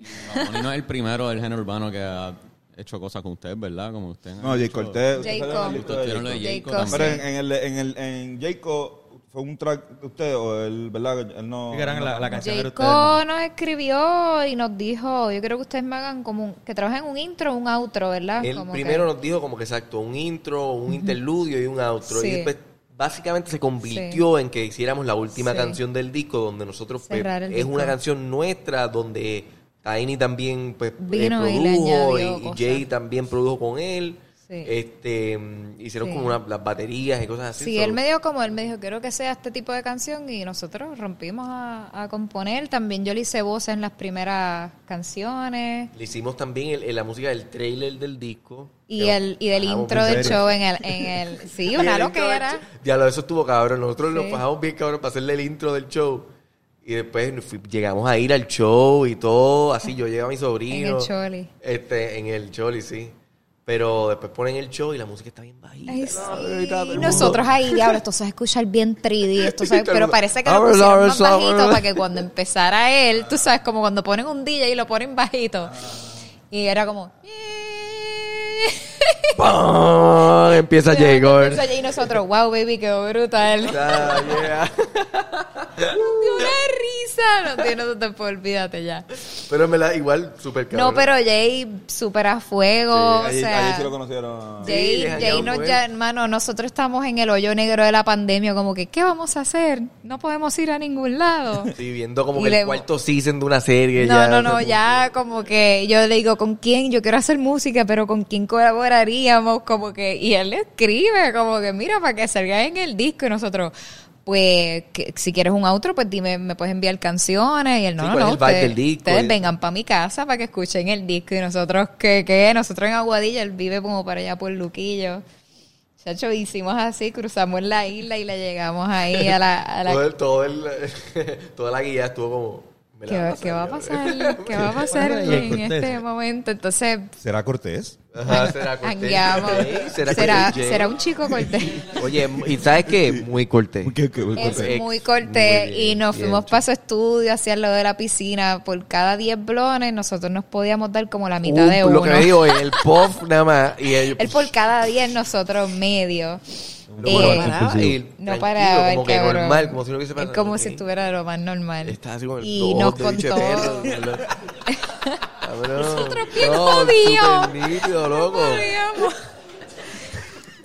S6: Bunny no es el primero del género urbano que ha hecho cosas con usted, ¿verdad? Como usted.
S1: No, Jay ustedes
S6: Ustedes
S1: Pero
S6: también.
S1: en, en el, en el, en Jacob fue un track de usted o él, ¿verdad? Él no.
S2: Que eran
S1: no-
S2: la, la canción de ustedes.
S5: Jacob nos escribió y nos dijo, yo creo que ustedes me hagan como un, que trabajen un intro, un outro, ¿verdad?
S3: Él
S5: Como
S3: primero
S5: que-
S3: nos dijo como que exacto, un intro, un interludio y un outro.
S5: Sí.
S3: Y después básicamente se convirtió en que hiciéramos la última
S5: Sí.
S3: canción del disco donde nosotros pues, es una canción nuestra donde Tiny también pues, eh,
S5: Vino
S3: produjo y, y. Jay también produjo con él.
S5: Sí.
S3: Este mm, hicieron
S5: Sí.
S3: como una- las baterías y cosas así.
S5: Sí,
S3: so-
S5: él me dijo como, él me dijo, quiero que sea este tipo de canción y nosotros rompimos a, a componer. También yo le hice voces en las primeras canciones
S3: Le hicimos también el- el- la música del trailer del disco.
S5: y, el, y del intro del show en el... En el sí, una loquera.
S3: Diablo, eso estuvo cabrón. Nosotros nos
S5: Sí.
S3: bajamos bien cabrón para hacerle el intro del show. Y después fui- llegamos a ir al show y todo. Así yo llegué a mi sobrino.
S5: En el Choli.
S3: Este, en el Choli, sí. Pero después ponen el show y la música está bien bajita.
S5: Ay,
S3: ¿no?
S5: sí.
S3: Y
S5: nosotros ahí, diablo, esto se va a escuchar bien 3D, esto
S3: el
S5: pero parece que lo
S3: "Abre,
S5: pusieron más
S3: abre".
S5: bajito para que cuando empezara él, tú sabes, como cuando ponen un DJ y lo ponen bajito. Y era como...
S3: Empieza Jacob.
S5: Y nosotros, wow, baby, quedó brutal.
S3: Ah, yeah.
S5: dio una risa. No tiene no te puedo, olvídate ya.
S3: Pero en verdad, igual, súper cabrón.
S5: No, pero Jay súper a fuego.
S1: Sí,
S5: o
S1: allí,
S5: sea,
S1: allí sí lo conocieron.
S5: Jay,
S3: Sí,
S5: Jay nos ya, hermano, nosotros estamos en el hoyo negro de la pandemia, como que, ¿qué vamos a hacer? No podemos ir a ningún lado.
S3: Sí, viendo como
S5: Y
S3: que
S5: le-
S3: el cuarto season de una serie.
S5: No,
S3: ya,
S5: no, no, ya como que yo le digo, ¿con quién? Yo quiero hacer música, pero ¿con quién colaboraríamos? Como que, y él le escribe, como que, mira, para que salga en el disco y nosotros, pues, que, si quieres un outro, pues dime, me puedes enviar canciones y él, no,
S3: Sí,
S5: no,
S3: ¿cuál
S5: no, ustedes, ustedes
S3: Y-
S5: vengan para mi casa para que escuchen el disco y nosotros, que, que nosotros en Aguadilla, él vive como para allá por Luquillo. Chacho, hicimos así, cruzamos la isla y le llegamos ahí a la... A la
S3: Todo el, todo el, toda la guía estuvo como...
S5: ¿Qué,
S3: va a
S5: va- qué va a
S3: pasar,
S5: pasar? ¿Qué va a pasar en este momento? Entonces,
S1: ¿Será Cortés?
S3: Ajá, será cortés.
S5: ¿Será,
S3: será,
S5: será, un chico cortés.
S3: Oye, y ¿sabes qué? Muy cortés.
S1: ¿Qué, qué,
S5: Es
S3: Cortés.
S5: muy cortés
S3: Muy
S5: y nos
S3: bien
S5: fuimos para su estudio hacia lo de la piscina. Por cada 10 blones nosotros nos podíamos dar como la mitad
S3: Un-
S5: de
S3: Lo
S5: uno.
S3: que me digo, el puff nada más. Y el,
S5: Él por cada 10 nosotros medio.
S3: No,
S5: Eh,
S3: no paraba, y
S5: no paraba el
S3: como que
S5: cabrón.
S3: normal, como si no hubiese
S5: Es
S3: pasado.
S5: como
S3: Ok.
S5: si estuviera lo más normal.
S3: Está así con el
S5: y nos contó...
S3: perro, Cabrón.
S5: Nosotros bien
S3: No,
S5: jodidos.
S3: nítido, loco.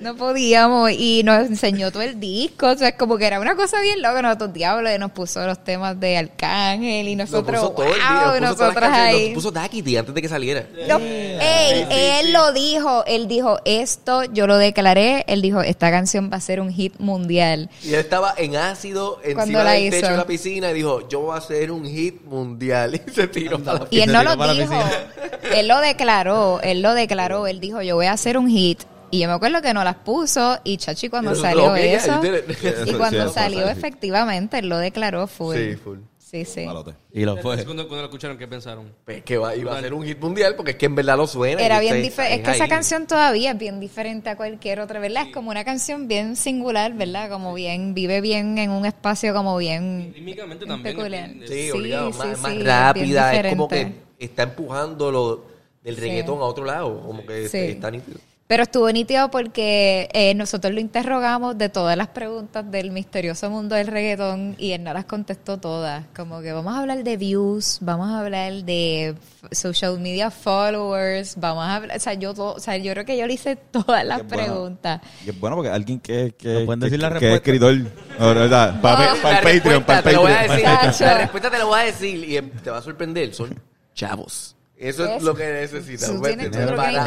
S5: No podíamos y nos enseñó todo el disco, o sea, es como que era una cosa bien loca, nosotros diablos, y nos puso los temas de Arcángel y
S3: Nos
S5: nosotros,
S3: puso todo el día,
S5: wow,
S3: nos puso todas las
S5: nosotras
S3: canciones,
S5: ahí.
S3: Nos puso Daquiti antes de que saliera.
S5: No, ey, él lo dijo, él dijo, esto yo lo declaré, él dijo, esta canción va a ser un hit mundial.
S3: Y él estaba en ácido
S5: Cuando
S3: encima
S5: la
S3: del
S5: hizo.
S3: techo de la piscina y dijo, yo voy a hacer un hit mundial. Y se tiró a la
S5: Y él no lo
S2: para la
S5: dijo,
S2: piscina.
S5: él lo declaró, él lo declaró, él dijo, yo voy a hacer un hit. Y yo me acuerdo que no las puso y Chachi cuando salió eso, y cuando salió efectivamente, él lo declaró full.
S3: Sí, full.
S5: Sí, sí.
S1: Palote.
S2: Y lo fue.
S4: Cuando, cuando lo escucharon, ¿qué pensaron?
S3: Pues que va, iba a ser un hit mundial porque es que en verdad lo suena.
S5: Era bien diferente. Es que esa canción todavía es bien diferente a cualquier otra, ¿verdad? Es como una canción bien singular, ¿verdad? Como bien, vive bien en un espacio como bien,
S4: Rítmicamente
S5: bien
S4: también.
S5: peculiar.
S4: es bien-
S3: Sí,
S5: Sí,
S3: obligado,
S5: sí,
S3: más,
S5: sí,
S3: más rápida. Es como que está empujando lo del
S5: Sí.
S3: reggaetón a otro lado. Como que
S5: Sí.
S3: está nítido.
S5: Pero estuvo nítido porque eh, nosotros lo interrogamos de todas las preguntas del misterioso mundo del reggaetón y él no las contestó todas. Como que vamos a hablar de views, vamos a hablar de social media followers, vamos a hablar, o sea, yo, o sea, yo creo que yo le hice todas las
S1: bueno.
S5: preguntas.
S1: Y es bueno porque alguien que, que,
S2: ¿Nos pueden
S1: que-
S2: decir la
S1: que- que es escritor. No, para,
S5: No.
S1: el- para el Patreon, para el
S3: te lo voy a
S1: Patreon.
S3: La respuesta te la voy a decir y eh, te va a sorprender. Son chavos. Eso es lo que necesitas. Pues,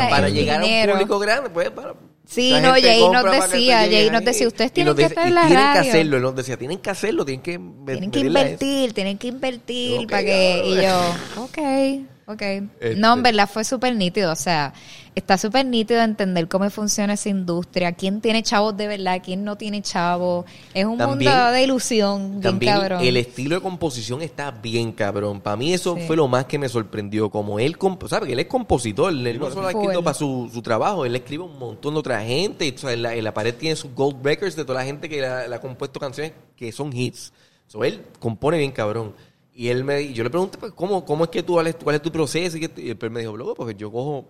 S3: para llegar a un público grande, pues para.
S5: Sí, no, Jay nos decía, Jay nos decía, ustedes tienen que estar en la
S3: tienen que hacerlo. Él nos decía, tienen que hacerlo, tienen que.
S5: Tienen que invertir, tienen que invertir para que... Y yo, ok, ok.
S3: Este-
S5: No, en verdad fue súper nítido, o sea, está súper nítido entender cómo funciona esa industria, quién tiene chavos de verdad, quién no tiene chavos. Es un
S3: También-
S5: mundo de ilusión, bien
S3: También
S5: cabrón.
S3: el estilo de composición está bien cabrón. Para mí eso
S5: Sí.
S3: fue lo más que me sorprendió. Como él, ¿sabes? Él es compositor. Él no solo ha escrito para su, su trabajo, él escribe un montón de otra gente. O sea, en, la, en la pared tiene sus gold records de toda la gente que le ha, compuesto canciones que son hits. So, él compone bien cabrón. Y él me, yo le pregunté, pues, ¿cómo, ¿cómo es que tú, cuál es, tu proceso? Y, él me dijo, luego, pues yo cojo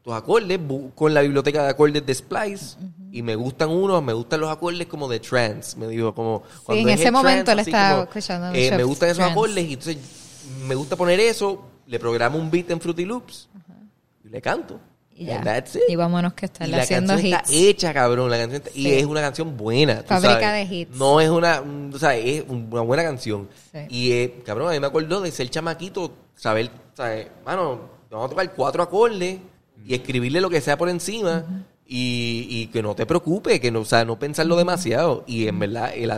S3: estos acordes, en la biblioteca de acordes de Splice y me gustan unos, me gustan los acordes como de trance, me dijo como
S5: en
S3: es
S5: ese
S3: el
S5: momento
S3: así
S5: estaba
S3: como,
S5: escuchando
S3: eh, me gustan esos
S5: Trance.
S3: acordes y entonces me gusta poner eso, le programo un beat en Fruity Loops y le canto.
S5: y ya.
S3: And that's it.
S5: Y vámonos que
S3: la
S5: haciendo
S3: canción
S5: hits.
S3: está hecha, cabrón. La canción está-
S5: Sí.
S3: Y es una canción buena.
S5: Fábrica
S3: sabes.
S5: de hits.
S3: No es una. mm, O sea, es una buena canción.
S5: Sí.
S3: Y, eh, cabrón, a mí me acordó de ser chamaquito, saber, ¿sabes? Mano, vamos a tocar cuatro acordes y escribirle lo que sea por encima. Y, y que no te preocupes, que no, o sea, no pensarlo demasiado. Y en verdad, el,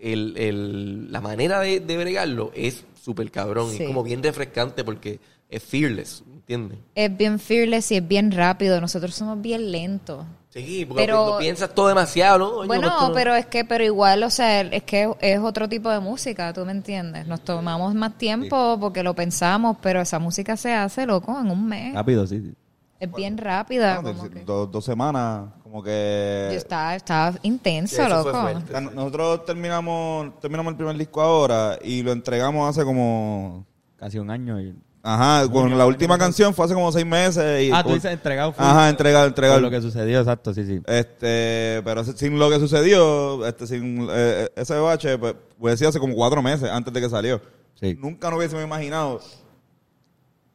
S3: el- el- la manera de, de bregarlo es súper cabrón.
S5: Sí.
S3: Es como bien refrescante porque es fearless, ¿entiendes?
S5: Es bien fearless y es bien rápido. Nosotros somos bien lentos.
S3: Sí, porque
S5: Pero-
S3: piensas todo demasiado, ¿no?
S5: Bueno,
S3: no-
S5: pero es que, pero igual, o sea, es que es otro tipo de música, ¿tú me entiendes? Nos tomamos más tiempo porque lo pensamos, pero esa música se hace, loco, en un mes.
S2: Rápido, sí. sí.
S5: Es bien rápida.
S1: Bueno,
S5: como
S1: dos-
S5: que-
S1: dos, dos semanas, como que...
S5: Yo estaba, estaba intenso,
S3: Sí, fue
S5: loco.
S3: fuerte.
S1: O sea, Nosotros terminamos terminamos el primer disco ahora y lo entregamos hace como...
S2: Casi un año. Y...
S1: Ajá, con la última canción fue hace como seis meses. Y
S2: Ah, tú dices entregado. full.
S1: Ajá, entregado,
S2: Por
S1: entregado.
S2: lo que sucedió, exacto, sí, sí.
S1: Este, pero sin lo que sucedió, este, sin eh, ese bache, pues, pues decía hace como cuatro meses antes de que salió.
S2: Sí.
S1: Nunca nos hubiésemos imaginado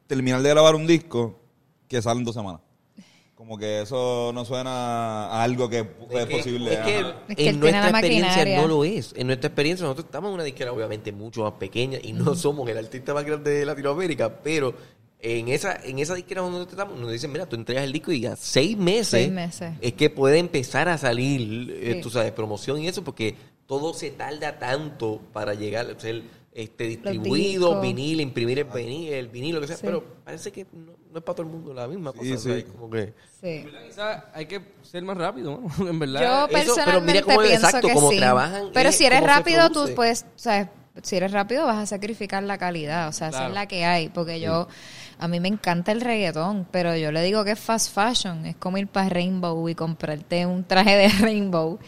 S1: terminar de grabar un disco que sale en dos semanas. Como que eso no suena a algo que es,
S3: Es que-
S1: posible.
S3: Es que.
S5: Es
S3: en nuestra experiencia
S5: maquinaria.
S3: no lo es. En nuestra experiencia nosotros estamos en una disquera obviamente mucho más pequeña y no somos el artista más grande de Latinoamérica, pero en esa en esa disquera donde nosotros estamos nos dicen, mira, tú entregas el disco y a seis meses,
S5: Seis meses.
S3: es que puede empezar a salir, eh,
S5: Sí.
S3: tú sabes, promoción y eso, porque todo se tarda tanto para llegar a ser este, distribuido, vinil, imprimir el vinil, el vinil, lo que sea,
S5: Sí.
S3: pero parece que no, no es para todo el mundo la misma cosa.
S1: Sí,
S3: como que...
S5: Sí.
S4: Quizá hay que ser más rápido, ¿no? en verdad.
S5: Yo
S3: Eso, pero
S5: personalmente
S3: mira cómo-
S5: pienso
S3: exacto,
S5: que
S3: cómo
S5: sí.
S3: trabajan
S5: Pero
S3: y
S5: si eres rápido, tú puedes, o sea, si eres rápido vas a sacrificar la calidad, o sea, esa
S4: Claro.
S5: es la que hay, porque yo, a mí me encanta el reggaetón, pero yo le digo que es fast fashion, es como ir para Rainbow y comprarte un traje de Rainbow.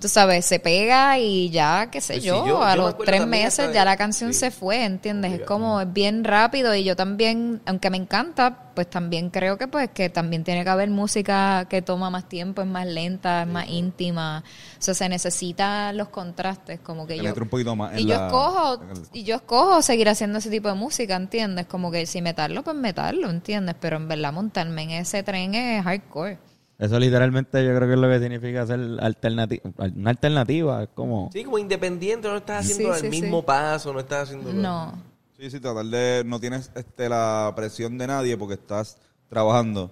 S5: Tú sabes, se pega y ya, qué sé
S3: Pues
S5: yo,
S3: yo-
S5: a
S3: yo
S5: los tres meses ya la canción
S3: sí.
S5: se fue, ¿entiendes? Es como, es bien rápido y yo también, aunque me encanta, pues también creo que pues que también tiene que haber música que toma más tiempo, es más lenta, es más íntima, o sea, se necesitan los contrastes, como que yo...
S1: un poquito más
S5: Y yo
S1: la-
S5: escojo, y yo escojo seguir haciendo ese tipo de música, ¿entiendes? Como que si meterlo, pues meterlo, ¿entiendes? Pero en verdad montarme en ese tren es hardcore.
S2: Eso literalmente yo creo que es lo que significa ser alternativa. Una alternativa, es como...
S3: Sí, como independiente, no estás haciendo
S5: Sí,
S3: el
S5: sí,
S3: mismo
S5: sí.
S3: paso, no estás haciendo...
S5: No.
S1: Sí, sí, tratar de... No tienes este, la presión de nadie porque estás trabajando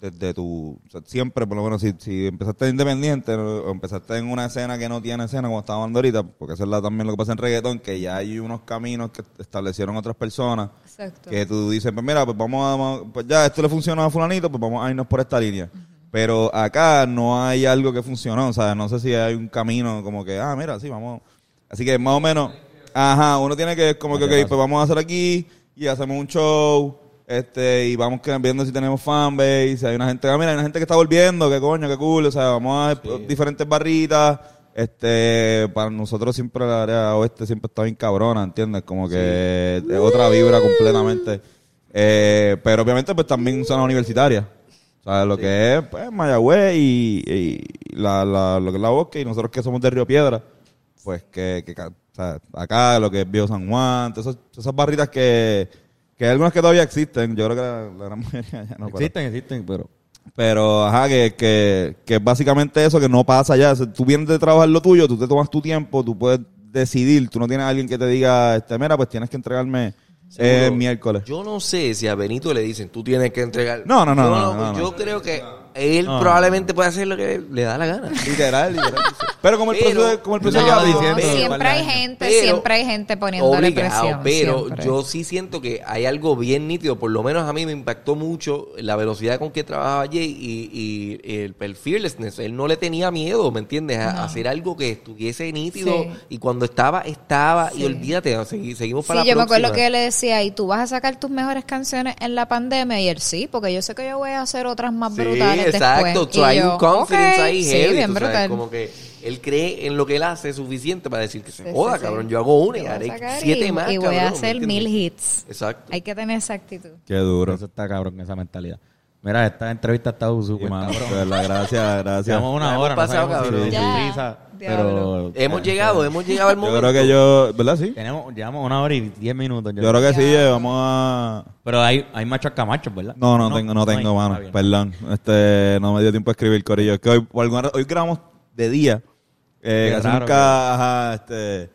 S1: desde tu... o sea, siempre, por lo menos, si, si empezaste independiente o empezaste en una escena que no tiene escena, como estaba hablando ahorita, porque eso es la- también lo que pasa en reggaetón, que ya hay unos caminos que establecieron otras personas
S5: Exacto.
S1: que tú dices, pues mira, pues vamos a, vamos- pues ya esto le funciona a fulanito, pues vamos a irnos por esta línea. Pero acá no hay algo que funcionó, o sea, no sé si hay un camino como que, ah, mira, sí, vamos. Así que más o menos, Ajá, uno tiene que, como que, ok, pues vamos a hacer aquí y hacemos un show. Este, y vamos viendo si tenemos fanbase, si hay una gente, ah, mira, hay una gente que está volviendo, qué coño, qué cool, o sea, vamos a diferentes barritas, este, para nosotros siempre la área oeste siempre está bien cabrona, ¿entiendes? Como que es otra vibra completamente, eh, pero obviamente pues también zona universitaria, o sea, lo que es, pues, Mayagüez y, y la, la, lo que es la bosque y nosotros que somos de Río Piedra, pues que, que ca- o sea, acá lo que es Viejo San Juan, todas esas, barritas que, que hay algunas que todavía existen, yo creo que la, la gran mayoría ya no. pero-
S2: existen, existen, pero...
S1: pero, ajá, que, que, que es básicamente eso que no pasa ya. O sea, tú vienes de trabajar lo tuyo, tú te tomas tu tiempo, tú puedes decidir. Tú no tienes a alguien que te diga, este, mira, pues tienes que entregarme eh, miércoles.
S3: Yo no sé si a Benito le dicen, tú tienes que entregar.
S1: No, no, no,
S3: Yo
S1: no, no, no.
S3: Yo creo que él probablemente puede hacer lo que le da la gana.
S1: Literal, literal. Pero como el
S3: Pero-
S1: proceso, como el proceso
S2: No,
S1: ya
S2: diciendo-
S5: siempre hay gente,
S3: pero-
S5: siempre hay gente poniéndole
S3: Obligado,
S5: presión.
S3: pero
S5: siempre.
S3: yo sí siento que hay algo bien nítido, por lo menos a mí me impactó mucho la velocidad con que trabajaba Jay y, y el, el fearlessness, él no le tenía miedo, ¿me entiendes? A, a hacer algo que estuviese nítido
S5: Sí.
S3: y cuando estaba, estaba y
S5: Sí.
S3: olvídate, segui- seguimos
S5: Sí,
S3: para la
S5: yo me acuerdo que él le decía, ¿y tú vas a sacar tus mejores canciones en la pandemia? Y él sí, porque yo sé que yo voy a hacer otras más
S3: Sí, exacto.
S5: después.
S3: So,
S5: Y
S3: hay
S5: yo,
S3: un confidence
S5: ok,
S3: ahí
S5: sí,
S3: heavy,
S5: bien
S3: tú sabes,
S5: brutal.
S3: como que él cree en lo que él hace suficiente para decir que se
S5: Sí,
S3: joda,
S5: sí, sí.
S3: cabrón. Yo hago una y
S5: a
S3: haré
S5: sacar
S3: siete
S5: y,
S3: más,
S5: y voy a
S3: cabrón, ¿me
S5: hacer
S3: entiendes?
S5: mil hits.
S3: Exacto.
S5: Hay que tener esa actitud.
S1: Qué duro.
S2: Eso está cabrón, esa mentalidad. Mira, esta entrevista ha estado
S1: Sí,
S2: súper
S1: mano, verdad, gracias, gracias.
S2: Llevamos una
S3: hemos
S2: hora, no
S3: pasado, cabrón.
S5: Ya,
S2: prisa, pero...
S3: Hemos
S2: eh,
S3: llegado, hemos llegado al
S1: Yo
S3: momento.
S1: creo que yo, ¿verdad? Sí.
S2: Tenemos, llevamos una hora y diez minutos.
S1: Yo creo que sí, vamos a...
S2: Pero hay, hay machos camachos, ¿verdad?
S1: No, no, tengo, no tengo, mano.
S2: Está bien.
S1: Perdón. Este, no me dio tiempo a escribir, Corillo. Es que hoy, por alguna hoy grabamos de día. Eh, casi
S2: raro,
S1: nunca, ajá, este...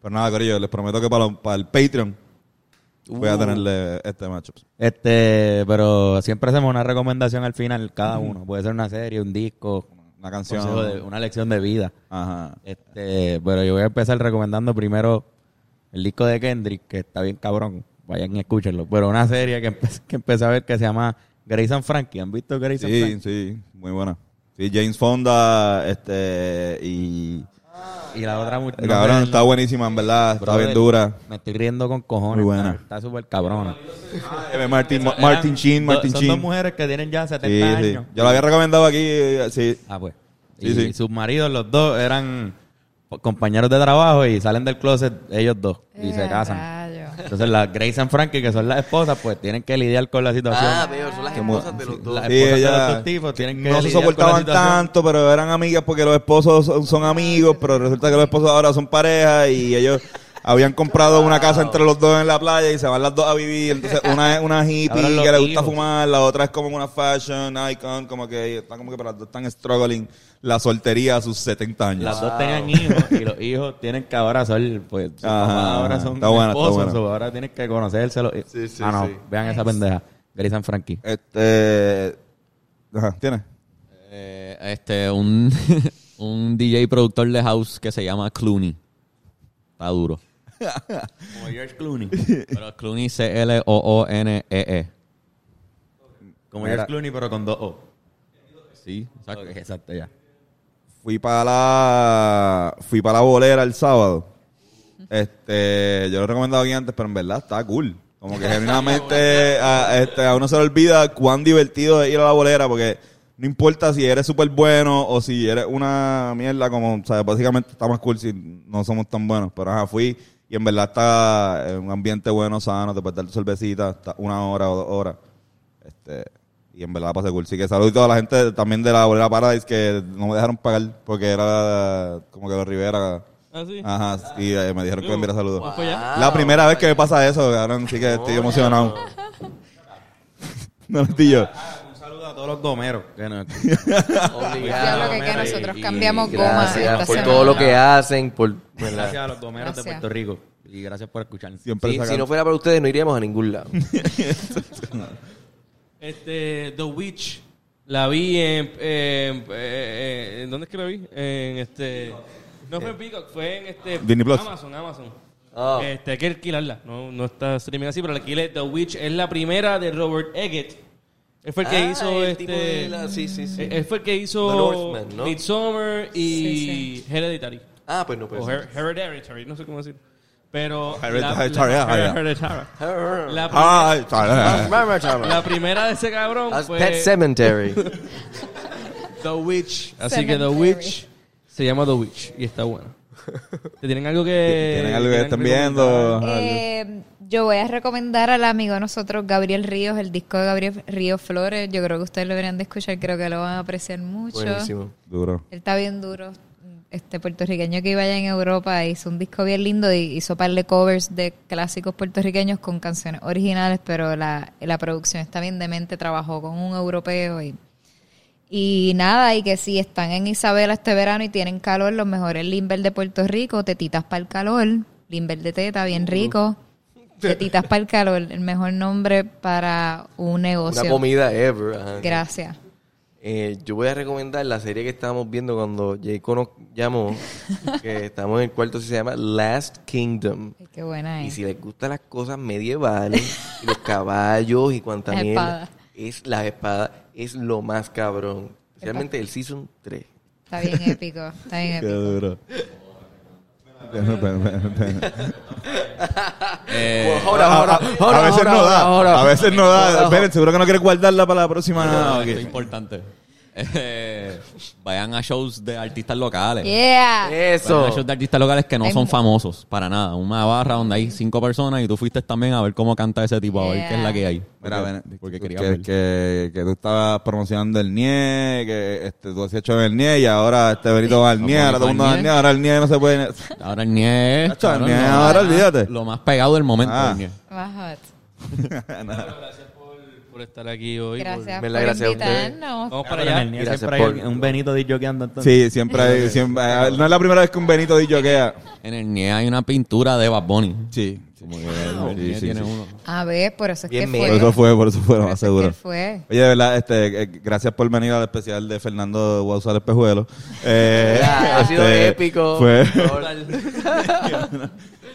S1: Pero nada, Corillo, les prometo que para el Patreon voy a
S3: Uh.
S1: tenerle este matchup.
S2: Este, pero siempre hacemos una recomendación al final, cada uno. Puede ser una serie, un disco,
S1: Una canción.
S2: de- una lección de vida.
S1: Ajá.
S2: Este, pero yo voy a empezar recomendando primero el disco de Kendrick, que está bien cabrón. Vayan y escúchenlo. Pero una serie que, empe- que empecé a ver que se llama Grace and Frankie. ¿Han visto Grace and
S1: Sí,
S2: Frankie?
S1: sí, muy buena. Sí, James Fonda, este, y...
S2: Y la otra mu- no
S1: cabrón, está
S2: no-
S1: buenísima, en verdad. Está
S2: Brother,
S1: bien dura.
S2: Me estoy riendo con cojones.
S1: Muy buena.
S2: Está- súper cabrona.
S1: Eh, Martin,
S2: Eran
S1: Martin Sheen,
S2: do-
S1: Martin
S2: Son dos
S1: Sheen.
S2: mujeres que tienen ya 70
S1: Sí, sí.
S2: años.
S1: Yo lo había recomendado aquí, eh, sí.
S2: Ah, pues.
S1: Sí,
S2: y
S1: sí.
S2: sus maridos, los dos, eran compañeros de trabajo y salen del closet ellos dos y se
S5: Eh,
S2: casan. Entonces, las Grace and Frankie, que son las esposas, pues tienen que lidiar con la situación.
S3: Ah, veo, son las esposas de los dos.
S2: Las
S1: Sí,
S2: esposas de
S1: ella-
S2: los dos tipos tienen que
S1: no se
S2: lidiar con la
S1: soportaban tanto, pero eran amigas porque los esposos son, son amigos, pero resulta que los esposos ahora son pareja y ellos habían comprado una casa entre los dos en la playa y se van las dos a vivir. Entonces, una es una hippie que le gusta
S2: hijos.
S1: fumar, la otra es como una fashion icon, como que están como que pero las dos están struggling la soltería a sus 70 años.
S2: Las dos tenían hijos y los hijos tienen que ahora ser, pues,
S1: Ajá,
S2: ahora son
S1: está buena, está
S2: esposos, ahora tienen que conocérselo.
S3: Sí, sí,
S2: ah, no,
S3: sí.
S2: vean esa pendeja. Grace and Frankie.
S1: Este, ajá, ¿tienes?
S6: Eh, este, un, un DJ productor de house que se llama Clooney. Está duro.
S2: Como George Clooney.
S6: Pero Clooney C-L-O-O-N-E-E.
S2: Como
S1: Mira.
S2: George Clooney, pero con dos O.
S6: Sí, exacto.
S2: Exacto, ya.
S1: Fui para la fui para la bolera el sábado. Este, yo lo he recomendado aquí antes, pero en verdad está cool. Como que genuinamente a, este, a uno se le olvida cuán divertido es ir a la bolera porque no importa si eres súper bueno o si eres una mierda como, o sea, básicamente está más cool si no somos tan buenos. Pero ajá, fui y en verdad está en un ambiente bueno, sano, te puedes dar tu cervecita, está una hora o dos horas. Este, y en verdad pasé cool. Sí que saludito a la gente también de la Bolera Paradise que no me dejaron pagar porque era como que los Rivera.
S4: Ah, sí.
S1: Ajá, y eh, me dijeron que me enviara saludos.
S4: ¿Vamos para allá?
S1: La primera vez que me pasa eso, cabrón, sí que estoy emocionado. no lo estoy yo.
S2: Un saludo a todos los gomeros. Que no,
S3: Obligado.
S5: Diablo que, que nosotros
S2: y-
S5: cambiamos goma
S3: Gracias por todo lo que hacen. Por,
S2: gracias a los gomeros de
S5: Gracias.
S2: Puerto Rico. Y gracias por escuchar.
S1: Siempre
S3: Sí, si no fuera para ustedes, no iríamos a ningún lado.
S4: Este, The Witch. La vi en, en, eh, ¿en ¿Dónde es que la vi? En este... No fue en Peacock, fue en este...
S1: Disney Plus.
S4: Amazon, Amazon.
S3: Ah.
S4: Este, hay que alquilarla. No, no está streaming así, pero la alquilé. The Witch es la primera de Robert Eggett. Él fue el que
S3: Ah,
S4: hizo
S3: el
S4: este...
S3: la- sí, sí, sí.
S4: Él fue el que hizo
S3: The Northman, ¿no?
S4: Midsommar y
S5: Sí,
S4: Hereditary.
S3: Ah, pues no, pues.
S4: o Her- Hereditary, no sé cómo decir. Pero la, la- primera-
S1: sorry.
S4: la primera de ese cabrón fue
S3: Pet Cemetery.
S4: The Witch. Así que The. Witch se llama The Witch y está buena. ¿Te tienen algo que
S1: ¿Tienen algo que
S4: recomendar?
S1: viendo?
S5: Eh, yo voy a recomendar al amigo de nosotros, Gabriel Ríos, el disco de Gabriel Ríos Flores. Yo creo que ustedes lo deberían de escuchar, creo que lo van a apreciar mucho.
S3: Buenísimo.
S1: Duro.
S5: Él está bien duro. Este puertorriqueño que iba allá en Europa hizo un disco bien lindo y hizo par de covers de clásicos puertorriqueños con canciones originales, pero la, la producción está bien demente. Trabajó con un europeo y, y nada, y que si están en Isabela este verano y tienen calor, los mejores Limber de Puerto Rico, tetitas para el calor, Limber de teta, bien rico. Tetitas para el calor, el mejor nombre para un negocio.
S3: Una comida ever. ajá.
S5: Gracias.
S3: Eh, yo voy a recomendar la serie que estábamos viendo cuando Jayco nos llamó, que estamos en el cuarto, se llama Last Kingdom.
S5: Qué buena
S3: Y
S5: es.
S3: si les gustan las cosas medievales, y los caballos y cuanta mierda,
S5: espadas.
S3: es las espadas, es lo más cabrón. Especialmente el Season 3.
S5: Está bien épico, está bien
S1: Qué
S5: épico.
S6: Eh,
S3: Ahora, ahora,
S1: a veces no da. A veces no da. Esperen, seguro que no quieres guardarla para la próxima.
S6: no, es importante. Eh, vayan a shows de artistas locales.
S5: Yeah.
S6: Vayan
S3: Eso.
S6: a shows de artistas locales que no son famosos para nada. Una barra donde hay cinco personas y tú fuiste también a ver cómo canta ese tipo, a ver qué es la que hay.
S1: Mira,
S6: Porque-
S1: ven,
S6: porque
S1: que,
S6: quería
S1: que,
S6: ver.
S1: que, que tú estabas promocionando el NIE, que este, tú has hecho en el NIE y ahora este Benito va al NIE, ahora todo el mundo va
S6: al NIE.
S1: Ahora el NIE no se puede...
S6: Ahora el NIE es
S1: Nacho, el NIE ahora olvídate.
S6: Lo más pegado del momento.
S1: Ah.
S6: el NIE.
S4: Por, por estar aquí hoy. por-
S5: Gracias por
S3: Gracias ustedes.
S5: invitarnos.
S4: Vamos para allá.
S3: Gracias
S2: siempre hay
S3: por-
S2: un Benito disjoqueando entonces.
S1: Sí, siempre hay... Siempre, eh, no es la primera vez que un Benito dice que...
S6: En el NIE hay una pintura de Bad Bunny.
S1: Sí.
S6: Como que el
S1: Sí, sí,
S6: uno.
S5: A ver, por eso es
S3: Bien
S5: que fue.
S1: Por eso fue, por eso fue, lo
S5: Por
S1: más
S5: eso es que
S1: seguro.
S5: fue.
S1: Oye, de verdad, este, eh, gracias por venir al especial de Fernando usar espejuelo. Eh,
S3: ha sido
S1: este,
S3: épico.
S1: Fue.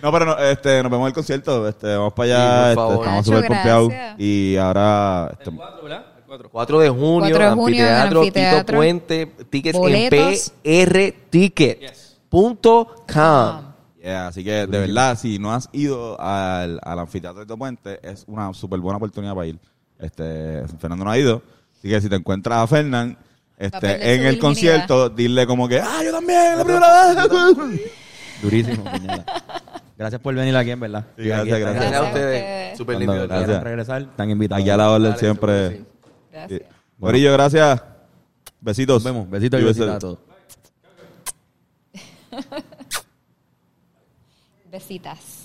S1: no, pero no, este, nos vemos en el concierto. Este, vamos para allá.
S3: Sí, por
S1: este,
S3: favor.
S1: estamos
S5: Nacho,
S1: súper pompeados.
S5: gracias.
S1: Y ahora... este,
S4: El 4, ¿verdad? El 4.
S3: 4 de junio,
S5: 4 de junio en el
S3: anfiteatro. Tito Puente, tickets
S5: Boletos.
S3: en prtickets.com.
S1: yeah, así que, de verdad, si no has ido al, al anfiteatro de Tito Puente, es una súper buena oportunidad para ir. Este, Fernando no ha ido. Así que si te encuentras a Fernán
S5: Va a
S1: este, en
S5: su
S1: el concierto, dile como que, ah, yo también, la primera vez.
S2: Durísimo, puñeta. Gracias por venir aquí, en verdad.
S1: Sí, gracias,
S2: Aquí
S1: gracias.
S3: Gracias a ustedes. Súper lindo.
S1: gracias.
S2: quieran regresar, están invitados.
S1: Aquí a la orden
S3: Dale,
S1: siempre.
S3: sí.
S5: Gracias.
S1: Morillo, gracias. Besitos.
S2: Nos vemos. Besitos y
S1: Y besos.
S2: besitas a todos.
S5: Besitas.